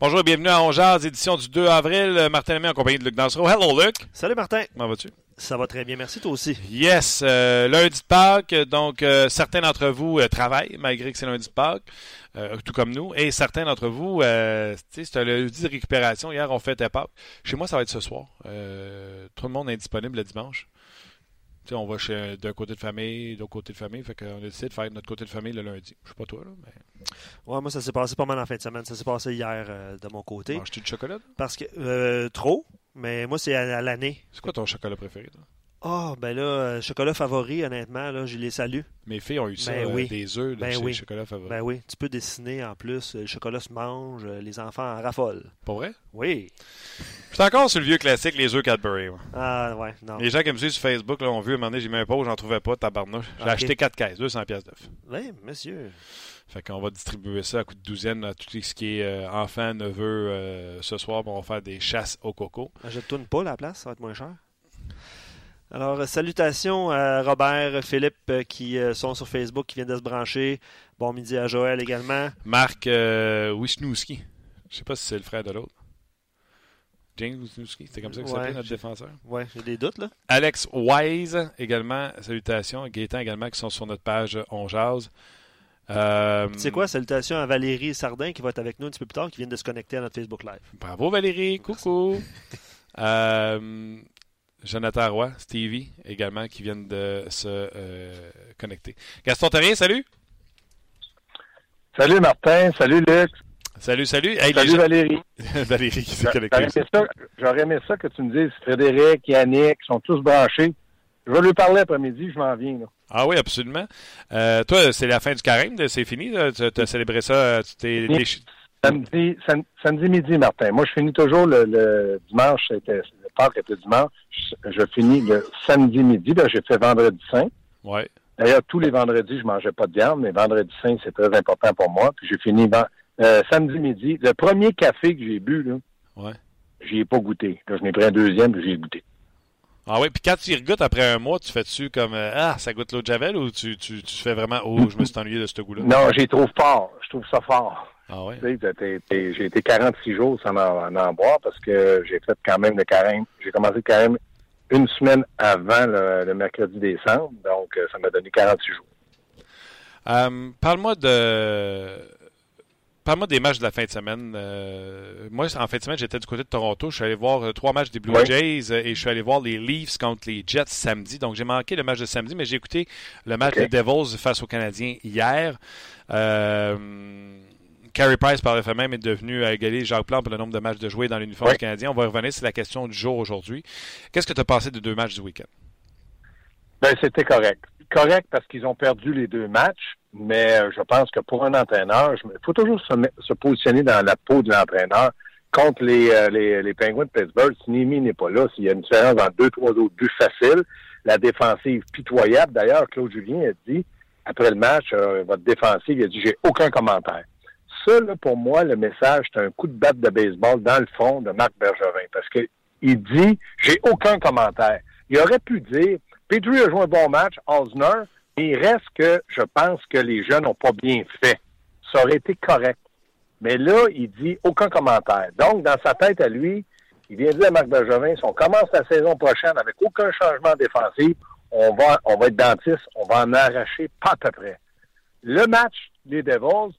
Bonjour et bienvenue à Ongeaz, édition du 2 avril. Martin Lemay en compagnie de Luc Dansereau. Hello Luc. Salut Martin. Comment vas-tu? Ça va très bien, merci toi aussi. Yes, euh, lundi de Pâques, donc euh, certains d'entre vous euh, travaillent malgré que c'est lundi de Pâques, euh, tout comme nous, et certains d'entre vous, euh, c'est un lundi de récupération. Hier, on fêtait Pâques. Chez moi, ça va être ce soir. Euh, tout le monde est disponible le dimanche. On va chez d'un côté de famille, d'autre côté de famille, fait qu'on a décidé de faire notre côté de famille le lundi. Je sais pas toi, là, mais Ouais, moi, ça s'est passé pas mal en fin de semaine. Ça s'est passé hier euh, de mon côté. manges-tu du chocolat? Parce que, euh, trop, mais moi, c'est à, à l'année. C'est quoi ton chocolat préféré? toi? Ah, ben là, euh, chocolat favori, honnêtement, là, je les salue. Mes filles ont eu ça, Ben euh, oui. des œufs de Ben oui. chocolat favori. Ben oui, tu peux dessiner en plus. euh, Le chocolat se mange, euh, les enfants en raffolent. Pas vrai? Oui. Je suis encore sur le vieux classique, les œufs Cadbury. moi. Ah, ouais, non. Les gens qui me suivent sur Facebook là, ont vu, à un moment donné, j'ai mis un pot, j'en trouvais pas, tabarnouche. J'ai acheté 4 caisses, 200 pièces d'œufs. Oui, monsieur. Fait qu'on va distribuer ça à coup de douzaine à tout ce qui est euh, enfant, neveu euh, ce soir. puis On va faire des chasses au coco. Achète-toi une poule à la place, ça va être moins cher. Alors, euh, salutations à Robert, Philippe euh, qui euh, sont sur Facebook, qui viennent de se brancher. Bon midi à Joël également. Marc euh, Wisniewski. Je sais pas si c'est le frère de l'autre. James Wisniewski, c'est comme ça que Ouais, s'appelle notre défenseur? Ouais, j'ai des doutes, là. Alex Wise également, salutations. Gaétan également qui sont sur notre page On Jase. Euh, Tu sais quoi, salutations à Valérie Sardin qui va être avec nous un petit peu plus tard, qui vient de se connecter à notre Facebook Live. Bravo Valérie, coucou. Euh, Jonathan Roy, Stevie également qui viennent de se euh, connecter. Gaston Terrien, salut. Salut Martin, salut Luc, Salut, salut. Hey, salut gens- Valérie. Valérie qui s'est connectée. j'aurais aimé ça que tu me dises Frédéric, Yannick, ils sont tous branchés. Je vais lui parler après-midi, je m'en viens. Là. Ah oui, absolument. Euh, toi, c'est la fin du carême, c'est fini. là? Tu as célébré ça, euh, tu t'es Samedi, sam- samedi midi, Martin. Moi, je finis toujours le, le dimanche, c'était, Pâques était dimanche. Je, je finis le samedi midi, là, j'ai fait vendredi saint. Ouais. D'ailleurs, tous les vendredis, je mangeais pas de viande, mais vendredi saint, c'est très important pour moi. Puis j'ai fini euh, samedi midi. Le premier café que j'ai bu, là, Ouais. j'y ai pas goûté. Là, je n'ai pris un deuxième, puis j'y ai goûté. Ah oui, puis quand tu y regoutes après un mois, tu fais-tu comme euh, Ah, ça goûte l'eau de Javel ou tu, tu, tu fais vraiment Oh, je me suis ennuyé de ce goût-là? Non, j'y trouve fort. Je trouve ça fort. Ah ouais? J'ai été 46 jours sans en, en boire parce que j'ai fait quand même le carême. J'ai commencé le carême une semaine avant le, le mercredi décembre, donc euh, ça m'a donné 46 jours. Euh, Parle-moi de. Parle-moi des matchs de la fin de semaine. Euh, moi, en fin de semaine, j'étais du côté de Toronto. Je suis allé voir trois matchs des Blue Oui. Jays et je suis allé voir les Leafs contre les Jets samedi. Donc, j'ai manqué le match de samedi, mais j'ai écouté le match des Devils face aux Canadiens hier. Euh, Carey Price, par le fait même, est devenu à égaler Jacques Plante pour le nombre de matchs de joués dans l'uniforme Oui. Canadien. On va revenir, c'est la question du jour aujourd'hui. Qu'est-ce que tu as pensé des deux matchs du week-end? Ben, c'était correct. Correct parce qu'ils ont perdu les deux matchs, mais euh, je pense que pour un entraîneur, il faut toujours se, se positionner dans la peau de l'entraîneur. Contre les, euh, les, les Penguins de Pittsburgh, si Nimi n'est pas là, s'il y a une différence entre deux, trois autres buts faciles, la défensive pitoyable. D'ailleurs, Claude Julien a dit, après le match, euh, votre défensive, il a dit, j'ai aucun commentaire. Ça, pour moi, le message, c'est un coup de batte de baseball dans le fond de Marc Bergevin, parce que il dit, j'ai aucun commentaire. Il aurait pu dire, Petrie a joué un bon match, Osner, mais il reste que je pense que les jeunes n'ont pas bien fait. Ça aurait été correct. Mais là, il dit aucun commentaire. Donc, dans sa tête à lui, il vient dire à Marc Bergevin, si on commence la saison prochaine avec aucun changement défensif, on va, on va être dentiste, on va en arracher pas à peu près. Le match des Devils,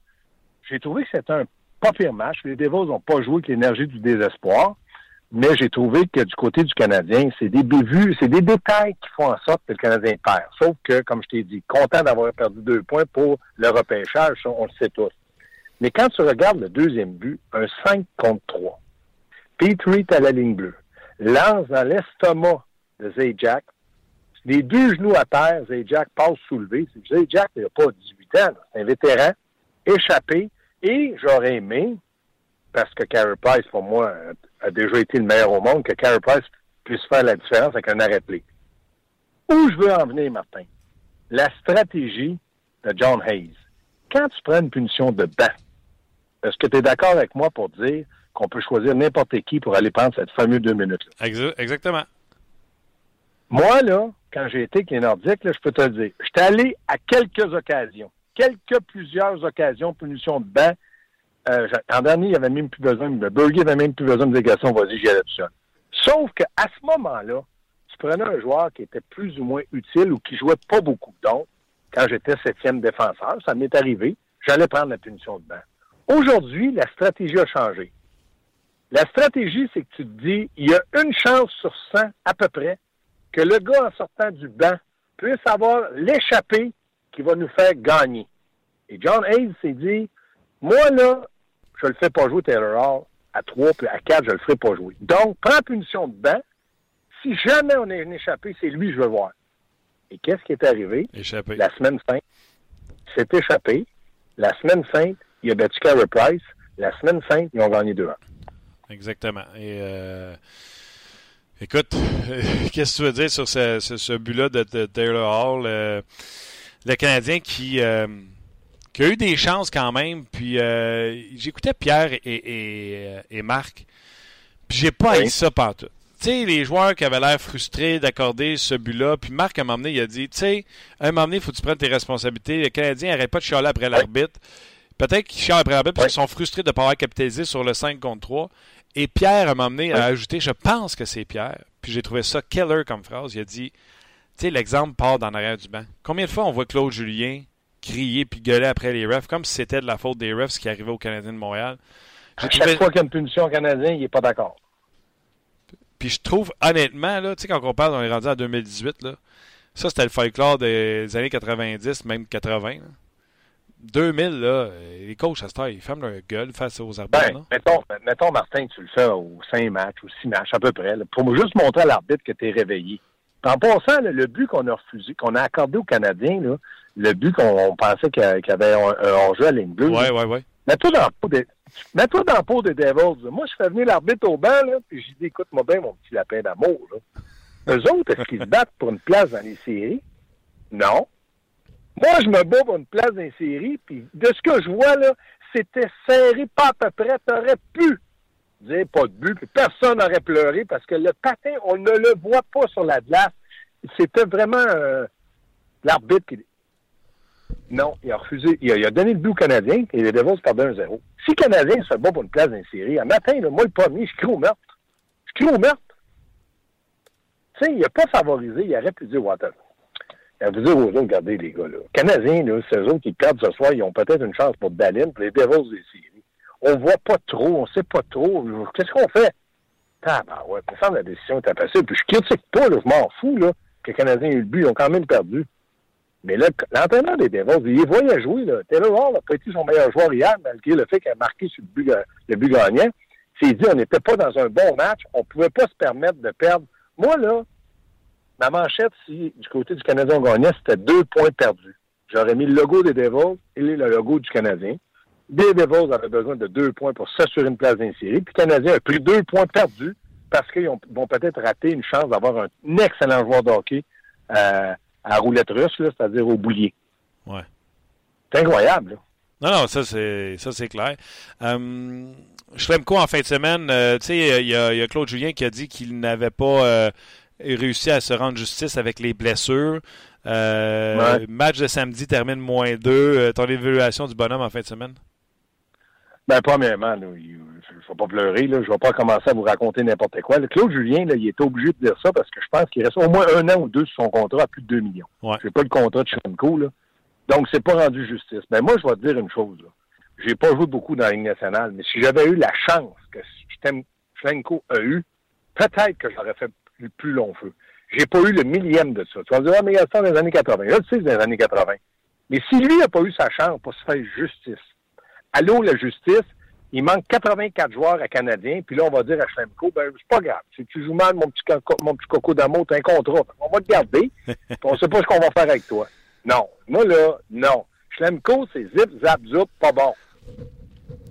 j'ai trouvé que c'était un pas pire match. Les Devils n'ont pas joué avec l'énergie du désespoir, mais j'ai trouvé que du côté du Canadien, c'est des bévues, c'est des détails qui font en sorte que le Canadien perd. Sauf que, comme je t'ai dit, content d'avoir perdu deux points pour le repêchage, on le sait tous. Mais quand tu regardes le deuxième but, un 5 contre 3, Petrie à la ligne bleue, lance dans l'estomac de Zajac. Les deux genoux à terre, Zajac passe soulevé. Zajac, n'a pas 18 ans, c'est un vétéran, échappé. Et j'aurais aimé, parce que Carey Price, pour moi, a déjà été le meilleur au monde, que Carey Price puisse faire la différence avec un arrêt play. Où je veux en venir, Martin? La stratégie de John Hayes. Quand tu prends une punition de banc, est-ce que tu es d'accord avec moi pour dire qu'on peut choisir n'importe qui pour aller prendre cette fameuse deux minutes-là? Exactement. Moi, là, quand j'ai été avec les Nordiques, là, je peux te le dire, j'étais allé à quelques occasions, quelques plusieurs occasions, punition de banc. Euh, en dernier, il avait même plus besoin, de Burger n'avait même plus besoin de délégation, vas-y, j'y allais tout seul. Sauf qu'à ce moment-là, tu prenais un joueur qui était plus ou moins utile ou qui jouait pas beaucoup. Donc, quand j'étais septième défenseur, ça m'est arrivé, j'allais prendre la punition de banc. Aujourd'hui, la stratégie a changé. La stratégie, c'est que tu te dis, il y a une chance sur 100 à peu près que le gars en sortant du banc puisse avoir l'échappée qui va nous faire gagner. Et John Hayes s'est dit, moi là, je le fais pas jouer Taylor Hall à 3 puis à 4, je le ferai pas jouer. Donc, prends punition de banc. Si jamais on est une échappée, c'est lui que je veux voir. Et qu'est-ce qui est arrivé? Échappé. La semaine 5, s'est échappé. La semaine 5, il a battu Carey Price. La semaine 5, ils ont gagné 2-1. Exactement. Et euh, écoute, qu'est-ce que tu veux dire sur ce, ce, ce but-là de, de, Taylor Hall? Euh, le Canadien qui, euh, qui, a eu des chances quand même. Puis euh, j'écoutais Pierre et, et, et Marc. Puis j'ai pas oui. ça partout. Tu sais, les joueurs qui avaient l'air frustrés d'accorder ce but-là, puis Marc, à un moment donné, il a dit, tu sais, à un moment donné, il faut que tu prennes tes responsabilités. Le Canadien n'arrête pas de chialer après l'arbitre. Peut-être qu'ils chialent après l'arbitre parce qu'ils sont frustrés de ne pas avoir capitalisé sur le 5 contre 3. Et Pierre, à un moment donné, a ajouté, je pense que c'est Pierre, puis j'ai trouvé ça killer comme phrase. Il a dit, tu sais, l'exemple part dans l'arrière du banc. Combien de fois on voit Claude Julien crier puis gueuler après les refs, comme si c'était de la faute des refs ce qui arrivait au Canadien de Montréal? À chaque trouvé... fois qu'il y a une punition au Canadien, il n'est pas d'accord. Puis je trouve, honnêtement, là, tu sais, quand on parle, on est rendu en 2018, là, ça, c'était le folklore des années 90, même 80. Là. 2000, là, les coachs à cette heure, ils ferment leur gueule face aux arbitres. Ben, mettons, mettons, Martin, tu le fais aux 5 matchs, aux 6 matchs, à peu près, là, pour juste montrer à l'arbitre que tu es réveillé. En passant, là, le but qu'on a refusé, qu'on a accordé aux Canadiens, là, le but qu'on pensait qu'il y avait un, un hors-jeu à ligne bleue. Ouais, ouais, ouais. Mets-toi dans le pot des, mets-toi dans le pot des Devils. Moi, je fais venir l'arbitre au banc, là, puis je dis, écoute-moi bien, mon petit lapin d'amour. Eux autres, est-ce qu'ils se battent pour une place dans les séries? Non. Moi, je me bats pour une place dans les séries, puis de ce que je vois, là, c'était serré pas à peu près. T'aurais pu dire pas de but, puis personne n'aurait pleuré parce que le patin, on ne le voit pas sur la glace. C'était vraiment euh, l'arbitre qui. Non, il a refusé. Il a, il donné le but aux Canadiens et les Devils perdaient 1-0. Si Canadien se bat pour une place dans les séries, un matin, moi, le premier, je crie au meurtre. Je crie au meurtre. Tu sais, il n'a pas favorisé, il aurait pu dire Water. À vous dire aux autres, regardez les gars, là. Canadiens, là, c'est eux autres qui perdent ce soir, ils ont peut-être une chance pour Dalin, pour les Devils séries. On voit pas trop, on sait pas trop. Qu'est-ce qu'on fait? Ah, ben ouais, pour faire la décision est facile. Puis je critique pas, là, je m'en fous, là, que les Canadiens aient eu le but, ils ont quand même perdu. Mais là, l'entraîneur des Devils, il voyait jouer, là. Taylor Hall n'a pas été son meilleur joueur hier, malgré le fait qu'il a marqué sur le but, le but gagnant. C'est dit, on n'était pas dans un bon match, on pouvait pas se permettre de perdre. Moi, là, Ma manchette, si du côté du Canadien on gagnait, c'était deux points perdus. J'aurais mis le logo des Devils et le logo du Canadien. Devils avaient besoin de deux points pour s'assurer une place dans série. Puis le Canadien a pris deux points perdus parce qu'ils vont peut-être rater une chance d'avoir un excellent joueur de hockey euh, à roulette russe, c'est-à-dire au boulier. Ouais. C'est incroyable. Là. Non, non, ça c'est ça c'est clair. Schlemko, en fin de semaine, euh, tu sais, il y, y, a Claude Julien qui a dit qu'il n'avait pas euh, réussi à se rendre justice avec les blessures. Euh, ouais. Match de samedi termine moins 2. Euh, ton évaluation du bonhomme en fin de semaine? Ben, premièrement, là, il ne faut pas pleurer. Là. Je ne vais pas commencer à vous raconter n'importe quoi. Le Claude Julien, là, il est obligé de dire ça parce que je pense qu'il reste au moins un an ou deux sur son contrat à plus de 2 millions. Ouais. Je pas le contrat de Schrenko, là. Donc, c'est pas rendu justice. Mais moi, je vais te dire une chose. Je n'ai pas joué beaucoup dans la Ligue nationale, mais si j'avais eu la chance que Schlenko a eu, peut-être que j'aurais fait le plus long feu. J'ai pas eu le millième de ça. Tu vas me dire, ah, mais il y a ça dans les années 80. Là, tu sais, dans les années 80. Mais si lui n'a pas eu sa chance pour se faire justice, allô, la justice, il manque 84 joueurs à Canadien, puis là, on va dire à Schlemko, ben, c'est pas grave. Si tu joues mal, mon petit, coco, mon petit coco d'amour, t'as un contrat. On va te garder, puis on sait pas ce qu'on va faire avec toi. Non. Moi, là, non. Schlemko, c'est zip, zap, zoup, pas bon.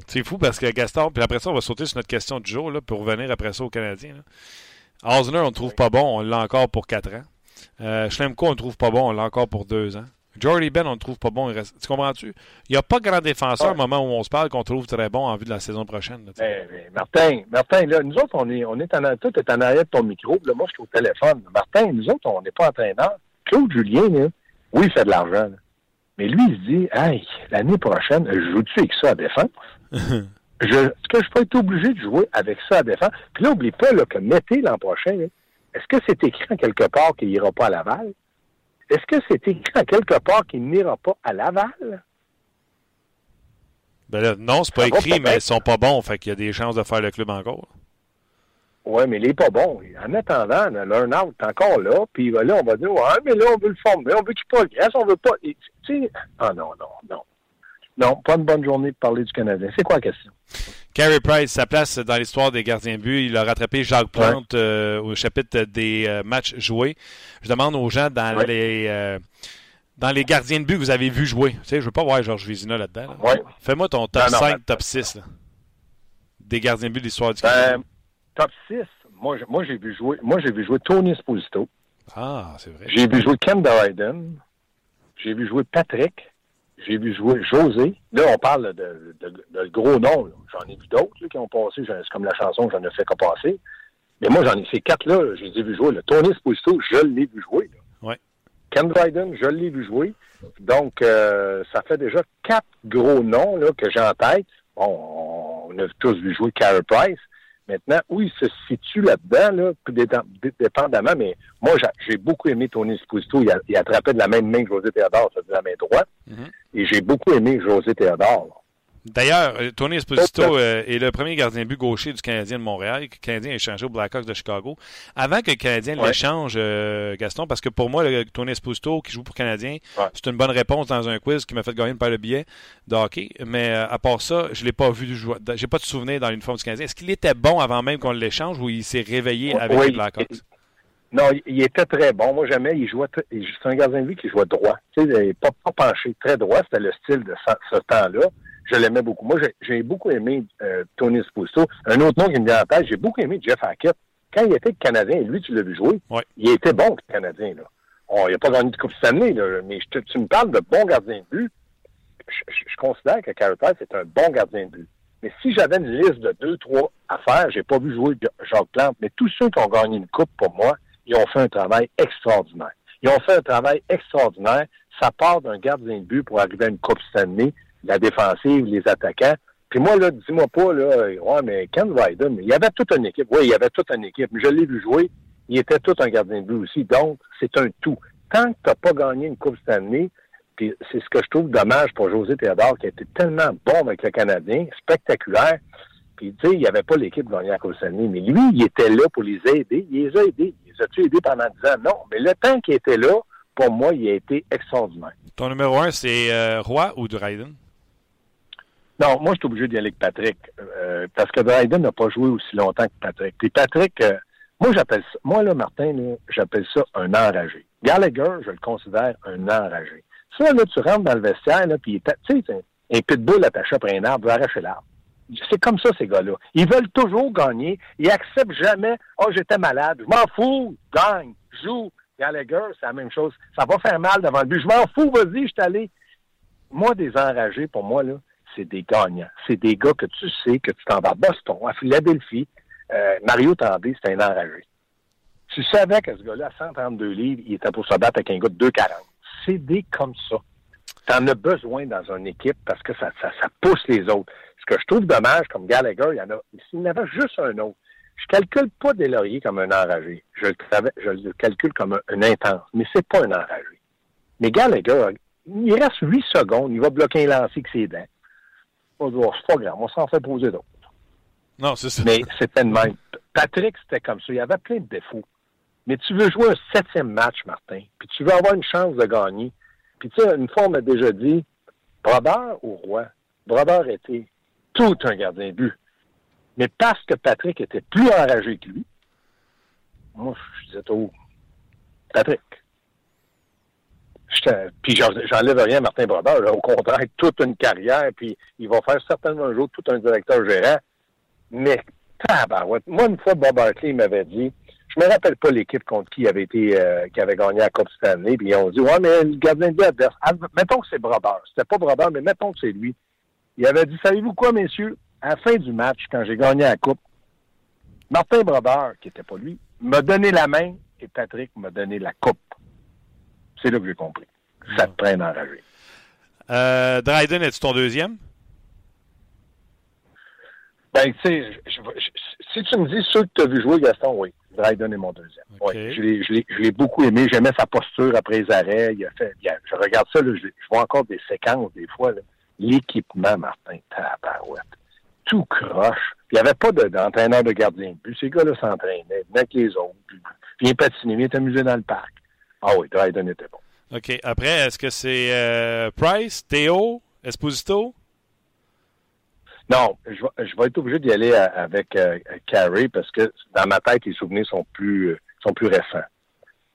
C'est fou parce que Gaston, puis après ça, on va sauter sur notre question du jour, là, pour revenir après ça aux Canadiens. Osner, on ne trouve pas bon, on l'a encore pour 4 ans. Euh, Schlemko, on ne trouve pas bon, on l'a encore pour 2 ans. Jordy Ben, on ne trouve pas bon. Il reste... Tu comprends-tu? Il n'y a pas grand défenseur ouais. au moment où on se parle qu'on trouve très bon en vue de la saison prochaine. Là, ben, ben, Martin, Martin, là, nous autres, on est, on est en, tout est en arrière de ton micro. Là, moi, je suis au téléphone. Martin, nous autres, on n'est pas entraîneur. Claude Julien, là, oui, il fait de l'argent. Mais lui, il se dit, hey, l'année prochaine, je joue-tu avec ça à défense? je, est-ce que je peux être obligé de jouer avec ça à défense? Puis là, n'oublie pas là, que Mété l'an prochain, est-ce que c'est écrit en quelque part qu'il n'ira pas à Laval? Est-ce que c'est écrit en quelque part qu'il n'ira pas à Laval? Ben là, non, c'est pas ça écrit, mais ils sont pas bons, fait qu'il y a des chances de faire le club encore. Oui, mais il n'est pas bon. En attendant, l'un-out est encore là, puis là, on va dire, ouais, mais là, on veut le former, on veut qu'il progresse, on veut pas. Tu sais, ah non, non, non. Non, pas une bonne journée pour parler du Canadien. C'est quoi la question? Carey Price, sa place dans l'histoire des gardiens de but. Il a rattrapé Jacques Plante ouais. euh, au chapitre des euh, matchs joués. Je demande aux gens dans ouais. les euh, dans les gardiens de but que vous avez vu jouer. Tu sais, je veux pas voir Georges Vizina là-dedans. Là. Ouais. Fais-moi ton top non, 5, non, top 6 là, des gardiens de but de l'histoire du Canada. Ben, top 6, moi, moi j'ai vu jouer moi j'ai vu jouer Tony Esposito. Ah, c'est vrai. J'ai vu jouer Ken Dryden. J'ai vu jouer Patrick. J'ai vu jouer José. Là, on parle de, de, gros noms. J'en ai vu d'autres qui ont passé. C'est comme la chanson que j'en ai fait qu'à passer. Mais moi, j'en ai ces quatre-là. J'ai vu jouer. Là. Tony Esposito, je l'ai vu jouer. Là. Ouais. Ken Dryden, je l'ai vu jouer. Donc, euh, ça fait déjà quatre gros noms là, que j'ai en tête. Bon, on a tous vu jouer Carey Price. Maintenant, où il se situe là-dedans, là, dépendamment, mais moi, j'ai beaucoup aimé Tony Esposito. Il, a, il, attrapait de la même main que José Théodore, c'est de la main droite. Mm -hmm. Et j'ai beaucoup aimé José Théodore. D'ailleurs, Tony Esposito euh, est le premier gardien but gaucher du Canadien de Montréal. Le Canadien a échangé au Blackhawks de Chicago. Avant que le Canadien ouais. l'échange, euh, Gaston, parce que pour moi, le Tony Esposito qui joue pour le Canadien, ouais. c'est une bonne réponse dans un quiz qui m'a fait gagner une paire de billets de hockey. Mais euh, à part ça, je l'ai pas vu jouer. J'ai pas de souvenir dans l'uniforme du Canadien. Est-ce qu'il était bon avant même qu'on l'échange ou il s'est réveillé avec oui, les Blackhawks? Non, il était très bon. Moi, jamais, il jouait. C'est un gardien de but qui jouait droit. Tu sais, pas, pas penché, très droit. C'était le style de ce, ce temps-là je l'aimais beaucoup. Moi, j'ai beaucoup aimé euh, Tony Esposito. Un autre nom qui me vient en tête, j'ai beaucoup aimé Jeff Hackett. Quand il était Canadien, lui, tu l'as vu jouer, ouais. il était bon, le Canadien. Là. On, il n'a pas gagné de Coupe Stanley, là, mais je tu me parles de bon gardien de but. Je, je, je considère que Carey Price est un bon gardien de but. Mais si j'avais une liste de deux, trois affaires, j'ai pas vu jouer Jacques Plante, mais tous ceux qui ont gagné une coupe, pour moi, ils ont fait un travail extraordinaire. Ils ont fait un travail extraordinaire. Ça part d'un gardien de but pour arriver à une Coupe Stanley la défensive, les attaquants. Puis moi, là, dis-moi pas, là, mais Ken Ryden, il y avait toute une équipe. Oui, il y avait toute une équipe. Je l'ai vu jouer. Il était tout un gardien de but aussi. Donc, c'est un tout. Tant que tu n'as pas gagné une Coupe Stanley, puis c'est ce que je trouve dommage pour José Théodore, qui a été tellement bon avec le Canadien, spectaculaire. Puis, tu sais, il n'y avait pas l'équipe gagner la Coupe Stanley. Mais lui, il était là pour les aider. Il les a aidés. Il les a-tu aidés pendant 10 ans? Non. Mais le temps qu'il était là, pour moi, il a été extraordinaire. Ton numéro un, c'est euh, Roy ou Dryden? Non, moi, je suis obligé d'y aller avec Patrick. Euh, parce que Dryden n'a pas joué aussi longtemps que Patrick. Puis Patrick, euh, moi, j'appelle ça, moi, là, Martin, j'appelle ça un enragé. Gallagher, je le considère un enragé. Ça, là, tu rentres dans le vestiaire, là, puis tu sais, un pitbull attaché après un arbre, veut arracher l'arbre. C'est comme ça, ces gars-là. Ils veulent toujours gagner. Ils acceptent jamais, oh, j'étais malade. Je m'en fous, gagne, joue. Gallagher, c'est la même chose. Ça va faire mal devant le but. Je m'en fous, vas-y, je suis allé. Moi, des enragés, pour moi, là, c'est des gagnants. C'est des gars que tu sais que tu t'en vas à Boston, à Philadelphie. Euh, Mario Tandé, c'est un enragé. Tu savais que ce gars-là, à 132 livres, il était pour se battre avec un gars de 2,40. C'est des comme ça. Tu en as besoin dans une équipe parce que ça, ça, pousse les autres. Ce que je trouve dommage, comme Gallagher, il y en a, s'il y en avait juste un autre, je calcule pas Delaurier comme un enragé. Je le, je le calcule comme un, un intense, mais c'est pas un enragé. Mais Gallagher, il reste 8 secondes, il va bloquer un lancer avec ses dents. C'est pas grave, on s'en fait poser d'autres. Non, c'est ça. Mais c'était le même. Patrick, c'était comme ça. Il y avait plein de défauts. Mais tu veux jouer un septième match, Martin, puis tu veux avoir une chance de gagner. Puis tu sais, une fois, on m'a déjà dit, Brodeur ou Roi? Brodeur était tout un gardien de but. Mais parce que Patrick était plus enragé que lui, moi, je disais, oh, Patrick. Puis j'enlève rien à Martin Brodeur. Au contraire, toute une carrière, puis il va faire certainement un jour tout un directeur gérant. Mais, tabarouette. Moi, une fois, Bob Hartley m'avait dit, je me rappelle pas l'équipe contre qui avait été, euh, qui avait gagné la Coupe Stanley, puis ils ont dit, ouais, mais le gardien de adverse, mettons que c'est Brodeur. C'était pas Brodeur, mais mettons que c'est lui. Il avait dit, savez-vous quoi, messieurs? À la fin du match, quand j'ai gagné la Coupe, Martin Brodeur, qui était pas lui, m'a donné la main et Patrick m'a donné la coupe. C'est là que j'ai compris. Ça te traîne enragé. Euh, Dryden, es-tu ton deuxième? Ben, tu sais, si tu me dis ceux que tu as vu jouer, Gaston, oui. Dryden est mon deuxième. Oui, je l'ai beaucoup aimé. J'aimais sa posture après les arrêts. Il a fait, je regarde ça, là, je, vois encore des séquences des fois. L'équipement, Martin, tabarouette. Tout croche. Il n'y avait pas d'entraîneur de, gardien de but. Ces gars-là s'entraînaient, venaient avec les autres. Puis, puis patiner, était amusé dans le parc. Ah oui, Dryden était bon. OK. Après, est-ce que c'est euh, Price, Théo, Esposito? Non, je vais, je vais être obligé d'y aller avec euh, Carey parce que dans ma tête, les souvenirs sont plus sont plus récents.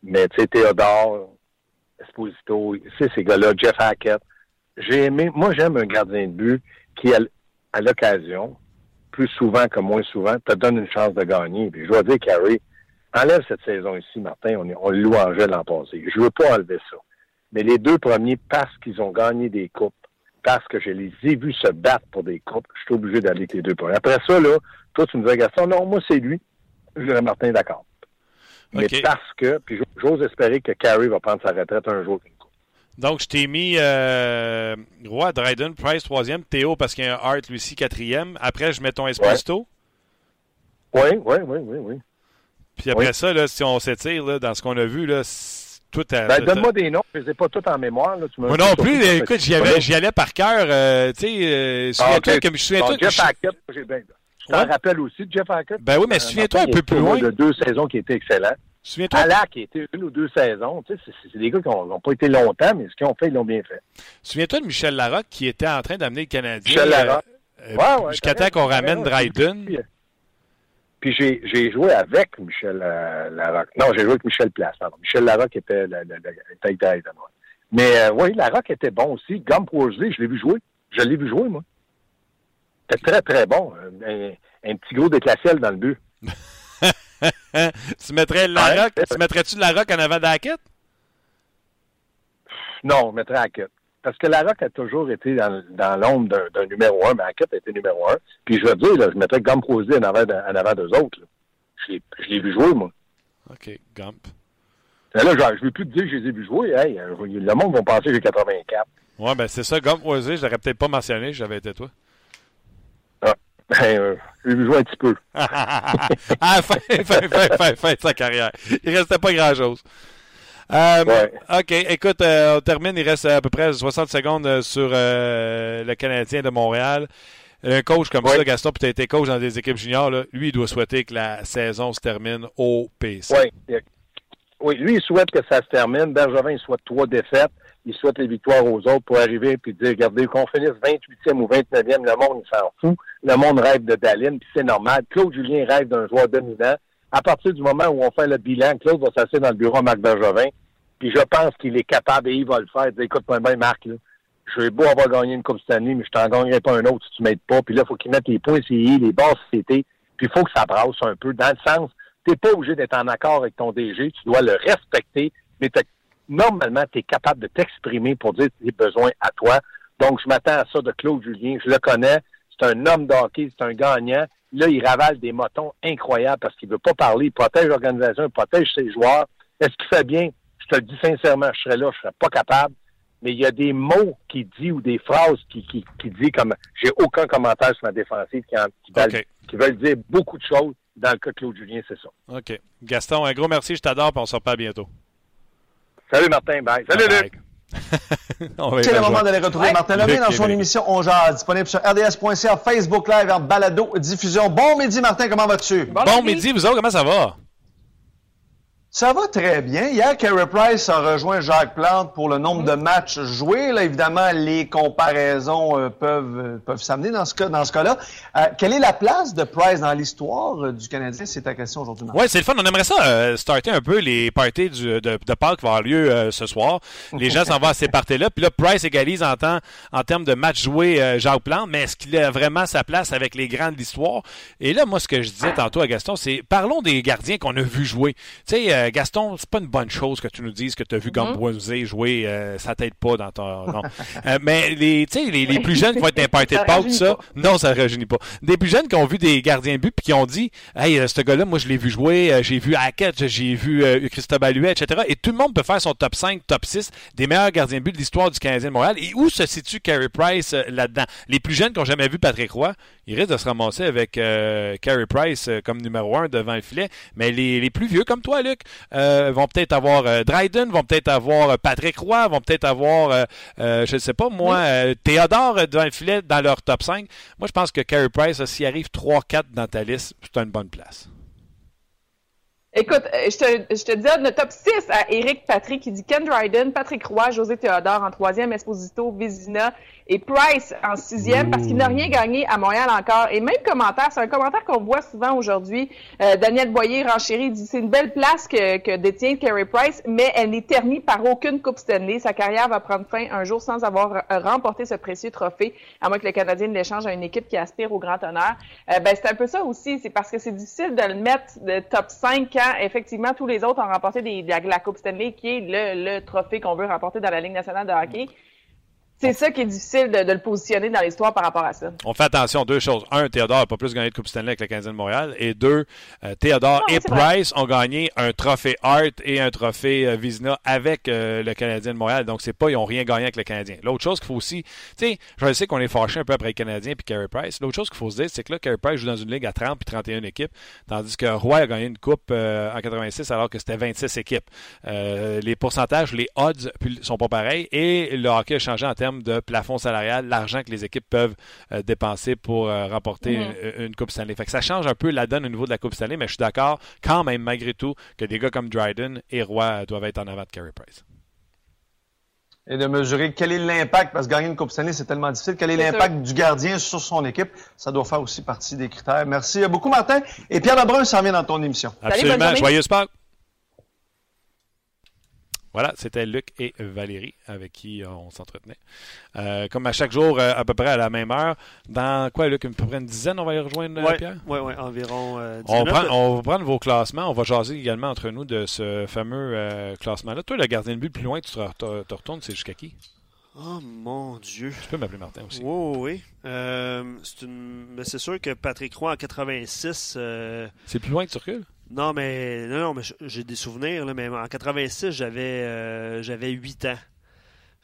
Mais tu sais, Théodore, Esposito, c'est ces gars-là, Jeff Hackett. J'ai aimé, moi j'aime un gardien de but qui, à l'occasion, plus souvent que moins souvent, te donne une chance de gagner. Puis je dois dire, Carey, enlève cette saison ici, Martin, on, on le louangeait l'an passé. Je veux pas enlever ça. Mais les deux premiers, parce qu'ils ont gagné des coupes, parce que je les ai vus se battre pour des coupes, je suis obligé d'aller avec les deux premiers. Après ça, là, toi, tu me disais, Gaston, non, moi, c'est lui. Je dirais, Martin, d'accord. Mais parce que, puis j'ose espérer que Carey va prendre sa retraite un jour. Donc, je t'ai mis euh, Roy, Dryden, Price, troisième, Théo, parce qu'il y a un Hart, lui aussi, quatrième. Après, je mets ton Esposito. Oui, oui, oui, oui, oui. Puis après ça, là, si on s'étire dans ce qu'on a vu, là, tout à, ben, donne-moi des noms, je ne les ai pas tous en mémoire. Là, tu Moi non plus, écoute, j'y, allais par cœur. Euh, tu sais, euh, souviens-toi ah, comme je souviens. Jeff Hackett, j'ai bien. Je t'en rappelle aussi de Jeff Hackett. Ben oui, mais souviens-toi un peu plus loin. De deux saisons qui étaient excellentes. Souviens-toi. Alak, qui été une ou deux saisons. Tu sais, c'est, des gars qui n'ont pas été longtemps, mais ce qu'ils ont fait, ils l'ont bien fait. Souviens-toi de Michel Larocque qui était en train d'amener le Canadien. Michel Larocque. Euh, ouais, ouais, jusqu'à temps qu'on ramène Dryden. Puis j'ai, joué avec Michel euh, Larocque. Non, j'ai joué avec Michel Place. Pardon. Michel Larocque était le, le, le, Mais euh, oui, Larocque était bon aussi. Gump Worsley, je l'ai vu jouer. Je l'ai vu jouer, moi. C'était très, très bon. Un, un petit gros déclassiel dans le but. tu mettrais Larocque, tu mettrais-tu Larocque en avant d'Hackett? Non, je mettrais Hackett. Parce que Larocque a toujours été dans, dans l'ombre d'un, numéro un, mais Hackett a été numéro un. Puis je veux dire, là, je mettrais Gump Rosé en avant, en avant d'eux autres. Je l'ai, je l'ai vu jouer, moi. OK, Gump. Là, je ne veux plus te dire que je les ai vus jouer. Hey, le monde va penser que j'ai 84. Ouais, ben c'est ça, Gump Rosé, je l'aurais peut-être pas mentionné j'avais été toi. Ah, ben, euh, j'ai vu jouer un petit peu. ah, fin, fin, fin, fin, fin de sa carrière. Il restait pas grand-chose. Euh, OK, écoute, euh, on termine. Il reste à peu près 60 secondes euh, sur le Canadien de Montréal. Un coach comme ça, Gaston, puis tu as été coach dans des équipes juniors, lui, il doit souhaiter que la saison se termine au PC. Oui, oui lui, il souhaite que ça se termine. Bergevin, il souhaite trois défaites. Il souhaite les victoires aux autres pour arriver et dire, regardez, qu'on finisse 28e ou 29e, le monde, il s'en fout. Le monde rêve de Daline, puis c'est normal. Claude Julien rêve d'un joueur dominant à partir du moment où on fait le bilan, Claude va s'asseoir dans le bureau à Marc Bergevin, puis je pense qu'il est capable et il va le faire. Il écoute-moi bien, Marc, là, je vais beau avoir gagné une Coupe cette année, mais je t'en gagnerai pas un autre si tu m'aides pas. Puis là, il faut qu'il mette les points CI, les bases CT, puis il faut que ça brasse un peu, dans le sens, tu n'es pas obligé d'être en accord avec ton DG, tu dois le respecter, mais normalement, tu es capable de t'exprimer pour dire tes besoins à toi. Donc, je m'attends à ça de Claude Julien. Je le connais. C'est un homme d'hockey, c'est un gagnant. Là, il ravale des motons incroyables parce qu'il veut pas parler. Il protège l'organisation, il protège ses joueurs. Est-ce qu'il fait bien? Je te le dis sincèrement, je serais là, je serais pas capable. Mais il y a des mots qu'il dit ou des phrases qu'il qui, qui dit comme j'ai aucun commentaire sur ma défensive qui, qui, veulent, dire beaucoup de choses. Dans le cas de Claude Julien, c'est ça. OK. Gaston, un gros merci, je t'adore, on se reparle bientôt. Salut Martin, bye. Salut Luc. C'est le moment d'aller retrouver Martin Lemay dans son émission On Jazz, disponible sur rds.ca, Facebook Live, en balado, diffusion. Bon midi, Martin, comment vas-tu? Bon, midi. vous autres, comment ça va? Ça va très bien. Hier, Carey Price a rejoint Jacques Plante pour le nombre de matchs joués. Là, évidemment, les comparaisons euh, peuvent, euh, peuvent s'amener dans ce cas, dans ce cas-là. Euh, quelle est la place de Price dans l'histoire du Canadien? C'est ta question aujourd'hui. Oui, c'est le fun. On aimerait ça starter un peu les parties du, de, de Pâques qui vont avoir lieu ce soir. Les gens s'en vont à ces parties-là. Puis là, Price égalise en, temps, en termes de matchs joués Jacques Plante, mais est-ce qu'il a vraiment sa place avec les grands de l'histoire? Et là, moi, ce que je disais tantôt à Gaston, c'est parlons des gardiens qu'on a vu jouer. Tu sais, euh, Gaston, c'est pas une bonne chose que tu nous dises que tu as vu mm jouer. Euh, ça t'aide pas dans ton. Non. Euh, mais les, les, les, plus jeunes qui vont être impartés de Pâques, ça, non, ça ne rajeunit pas. Des plus jeunes qui ont vu des gardiens but puis qui ont dit Hey, ce gars-là, moi, je l'ai vu jouer, j'ai vu Hackett, j'ai vu Christophe Alluet, etc. Et tout le monde peut faire son top 5, top 6 des meilleurs gardiens but de l'histoire du Canadien de Montréal. Et où se situe Carey Price là-dedans? Les plus jeunes qui n'ont jamais vu Patrick Roy, ils risquent de se ramasser avec Carey Price comme numéro 1 devant le filet. Mais les, les plus vieux, comme toi, Luc, euh, vont peut-être avoir euh, Dryden, vont peut-être avoir euh, Patrick Roy, vont peut-être avoir, je ne sais pas moi, Théodore devant le filet dans leur top 5. Moi, je pense que Carey Price, s'il arrive 3-4 dans ta liste, c'est une bonne place. Écoute, je te, je te dis le top 6 à Eric Patrick qui dit Ken Dryden, Patrick Roy, José Théodore en troisième, Esposito, Vizina et Price en sixième parce qu'il n'a rien gagné à Montréal encore. Et même commentaire, c'est un commentaire qu'on voit souvent aujourd'hui. Euh, Daniel Boyer renchérit dit c'est une belle place que, que détient Carey Price, mais elle n'est ternie par aucune Coupe Stanley. Sa carrière va prendre fin un jour sans avoir remporté ce précieux trophée, à moins que le Canadien l'échange à une équipe qui aspire au grand honneur. Euh, ben, c'est un peu ça aussi. C'est parce que c'est difficile de le mettre de top 5 quand effectivement tous les autres ont remporté des, la, Coupe Stanley, qui est le, le trophée qu'on veut remporter dans la Ligue nationale de hockey. C'est ça qui est difficile de, le positionner dans l'histoire par rapport à ça. On fait attention à deux choses. Un, Théodore n'a pas plus gagné de Coupe Stanley avec le Canadien de Montréal. Et deux, euh, Théodore et Price ont gagné un trophée Hart et un trophée euh, Vizina avec euh, le Canadien de Montréal. Donc, c'est pas, ils n'ont rien gagné avec le Canadien. L'autre chose qu'il faut aussi, tu sais, je sais qu'on est fâché un peu après le Canadien et Carey Price. L'autre chose qu'il faut se dire, c'est que là, Carey Price joue dans une ligue à 30 puis 31 équipes, tandis que Roy a gagné une Coupe en 86 alors que c'était 26 équipes. les pourcentages, les odds sont pas pareils et le hockey a changé en termes de plafond l'argent que les équipes peuvent euh, dépenser pour euh, remporter mhm. une, Coupe Stanley. Fait que ça change un peu la donne au niveau de la Coupe Stanley, mais je suis d'accord quand même, malgré tout, que des gars comme Dryden et Roy doivent être en avant de Carey Price et de mesurer quel est l'impact, parce que gagner une Coupe Stanley, c'est tellement difficile, quel est, l'impact du gardien sur son équipe? Ça doit faire aussi partie des critères. Merci beaucoup, Martin. Et Pierre Lebrun s'en vient dans ton émission. Absolument. Joyeuse Pâques. Voilà, c'était Luc et Valérie avec qui euh, on s'entretenait. Euh, comme à chaque jour, euh, à peu près à la même heure. Dans quoi, Luc, à peu près une dizaine, on va y rejoindre Pierre? Oui, oui, environ on, on va prendre vos classements. On va jaser également entre nous de ce fameux classement-là. Toi, le gardien de but, plus loin, tu te, retournes, c'est jusqu'à qui? Oh mon Dieu. Tu peux m'appeler Martin aussi. Oui, oui. c'est, une... c'est sûr que Patrick Roy en 86. C'est plus loin que tu recules? Non, mais non, mais j'ai des souvenirs, là, mais en 86, j'avais euh, j'avais 8 ans.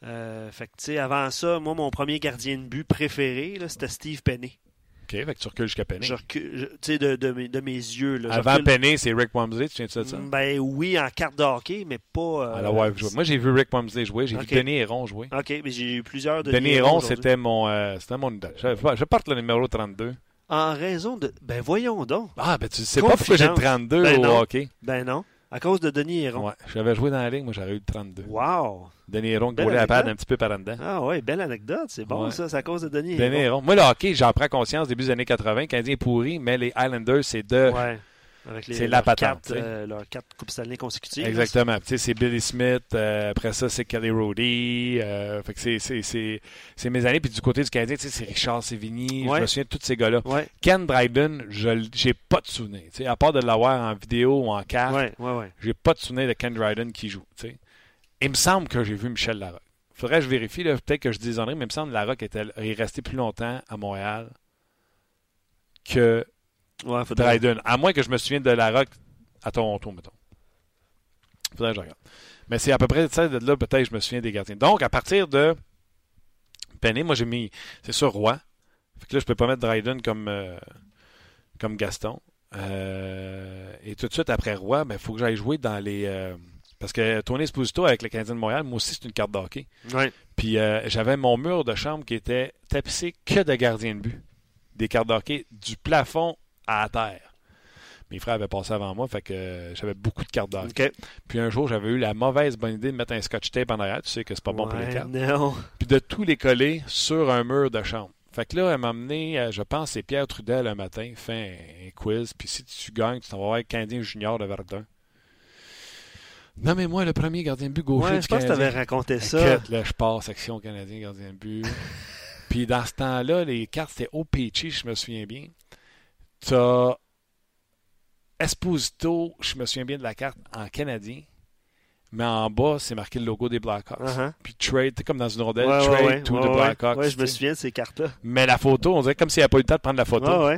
Euh, fait que, tu sais, avant ça, moi, mon premier gardien de but préféré, c'était Steve Penney. OK, fait que tu recules jusqu'à Penney. Je recule, tu sais, de, de, mes, de, mes yeux. Là, Avant Penney, c'est Rick Wamsley, tu viens de ça? Ben oui, en carte de hockey, mais pas... Euh, ouais, moi, j'ai vu Rick Wamsley jouer, j'ai vu Denis Héron jouer. OK, mais j'ai eu plusieurs de Denis Héron, c'était mon, euh, c'était mon. Je, je porte le numéro 32. En raison de. Ben voyons donc. Ah, ben tu sais pas pourquoi j'ai 32 ben au hockey. Ben non. À cause de Denis Héron. Ouais, j'avais joué dans la ligne, moi j'aurais eu 32. Wow! Denis Héron qui roulait la pad un petit peu par en dedans. Ah ouais, belle anecdote, c'est bon ça, c'est à cause de Denis, Denis Héron. Moi le hockey, j'en prends conscience début des années 80, Canadien pourri, mais les Highlanders, c'est de. Ouais. C'est la patente. Quatre, euh, leurs quatre Coupes Stanley consécutives. Exactement. C'est Billy Smith. Euh, après ça, c'est Kelly Roddy. Euh, fait que c'est mes années. Puis du côté du Canadien, c'est Richard Sévigny. Je me souviens de tous ces gars-là. Ken Dryden, je n'ai pas de souvenir. À part de l'avoir en vidéo ou en carte, ouais, j'ai pas de souvenir de Ken Dryden qui joue. Il me semble que j'ai vu Michel Larocque. Faudrait que je vérifie. Peut-être que je déshonorais, mais il me semble que Larocque était, est resté plus longtemps à Montréal que Ouais, Dryden. À moins que je me souvienne de la Rock à Toronto, mettons. Faudrait que je regarde. Mais c'est à peu près ça, de là, peut-être, je me souviens des gardiens. Donc, à partir de Penny, moi, j'ai mis, c'est sûr, Roi. Fait que là, je peux pas mettre Dryden comme, euh, comme Gaston. Euh, et tout de suite après Roi, il ben, faut que j'aille jouer dans les. Euh, parce que Tony Esposito avec le Canadien de Montréal, moi aussi, c'est une carte d'hockey. Ouais. Puis j'avais mon mur de chambre qui était tapissé que de gardiens de but. Des cartes d'hockey du plafond à terre. Mes frères avaient passé avant moi, fait que euh, j'avais beaucoup de cartes d'or. Puis un jour, j'avais eu la mauvaise bonne idée de mettre un scotch tape en arrière. Tu sais que c'est pas bon pour les cartes. Non. Puis de tous les coller sur un mur de chambre. Fait que là, elle m'a amené, euh, je pense, c'est Pierre Trudel un matin, fait un, un quiz. Puis si tu gagnes, tu t'en vas voir le Canadien junior de Verdun. Nommez-moi le premier gardien de but gaucher Ouais, du je pense que tu avais raconté ça. Écoute, là, je pars section Canadien gardien de but. Puis dans ce temps-là, les cartes, c'était OPC, je me souviens bien. T'as Esposito, je me souviens bien de la carte en Canadien. Mais en bas, c'est marqué le logo des Blackhawks. Uh-huh. Puis trade, t'es comme dans une rondelle, Ouais, trade ouais, to ouais, the. Blackhawks. Ouais, je me souviens de ces cartes-là. Mais la photo, on dirait comme s'il n'y avait pas eu le temps de prendre la photo.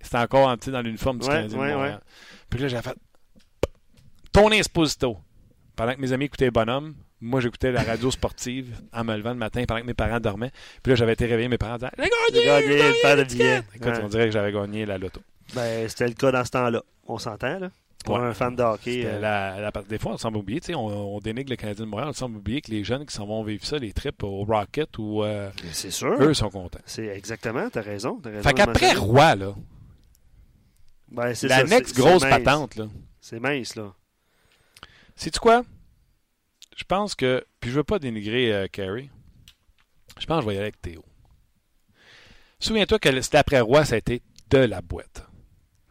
C'était encore en dans l'uniforme du Canadien de. Puis là, j'ai fait Tony Esposito. Pendant que mes amis écoutaient Bonhomme, moi, j'écoutais la radio sportive en me levant le matin pendant que mes parents dormaient. Puis là, j'avais été réveillé, mes parents disaient J'ai gagné! gagné paire de billets. Écoute, Ouais. on dirait que j'avais gagné la loto. Ben, c'était le cas dans ce temps-là. On s'entend, là? Pour Ouais. un fan de hockey. Euh, la- la- des fois, on semble oublier, tu sais, on, on dénigre le Canadien de Montréal, on semble oublier que les jeunes qui s'en vont vivre ça, les trips au Rocket, ou euh, C'est sûr. eux sont contents. C'est exactement, t'as raison. T'as raison Fait qu'après. Roy, là, Ben, c'est la ça, next grosse patente, là, C'est mince, là. Sais-tu quoi? Je pense que. Puis je veux pas dénigrer euh, Carey. Je pense que je vais y aller avec Théo. Souviens-toi que c'était après Roy, ça a été de la boîte.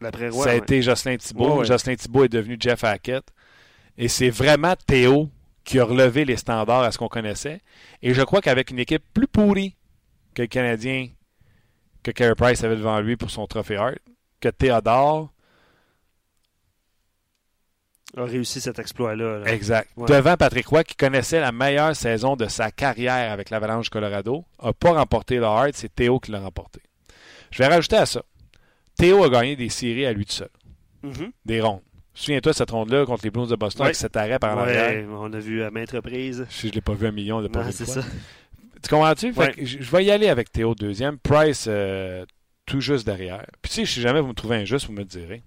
L'après-roi. ça a ouais. été Jocelyn Thibault. Ouais, ouais. Jocelyn Thibault est devenu Jeff Hackett. Et c'est vraiment Théo qui a relevé les standards à ce qu'on connaissait. Et je crois qu'avec une équipe plus pourrie que le Canadien, que Carey Price avait devant lui pour son trophée Hart, que Théodore, a réussi cet exploit-là. là. Exact. Ouais. Devant Patrick Roy, qui connaissait la meilleure saison de sa carrière avec l'Avalanche Colorado, n'a pas remporté le Hart, c'est Théo qui l'a remporté. Je vais rajouter à ça. Théo a gagné des séries à lui tout seul, Mhm. des rondes. Souviens-toi de cette ronde-là contre les Blues de Boston Ouais. avec cet arrêt par en Ouais, arrière. on a vu à maintes reprises. Si je l'ai pas vu un million de vu c'est fois. ça. Tu comprends-tu? Je vais y aller avec Théo deuxième. Price euh, tout juste derrière. Puis tu sais, si jamais vous me trouvez injuste, vous me le direz.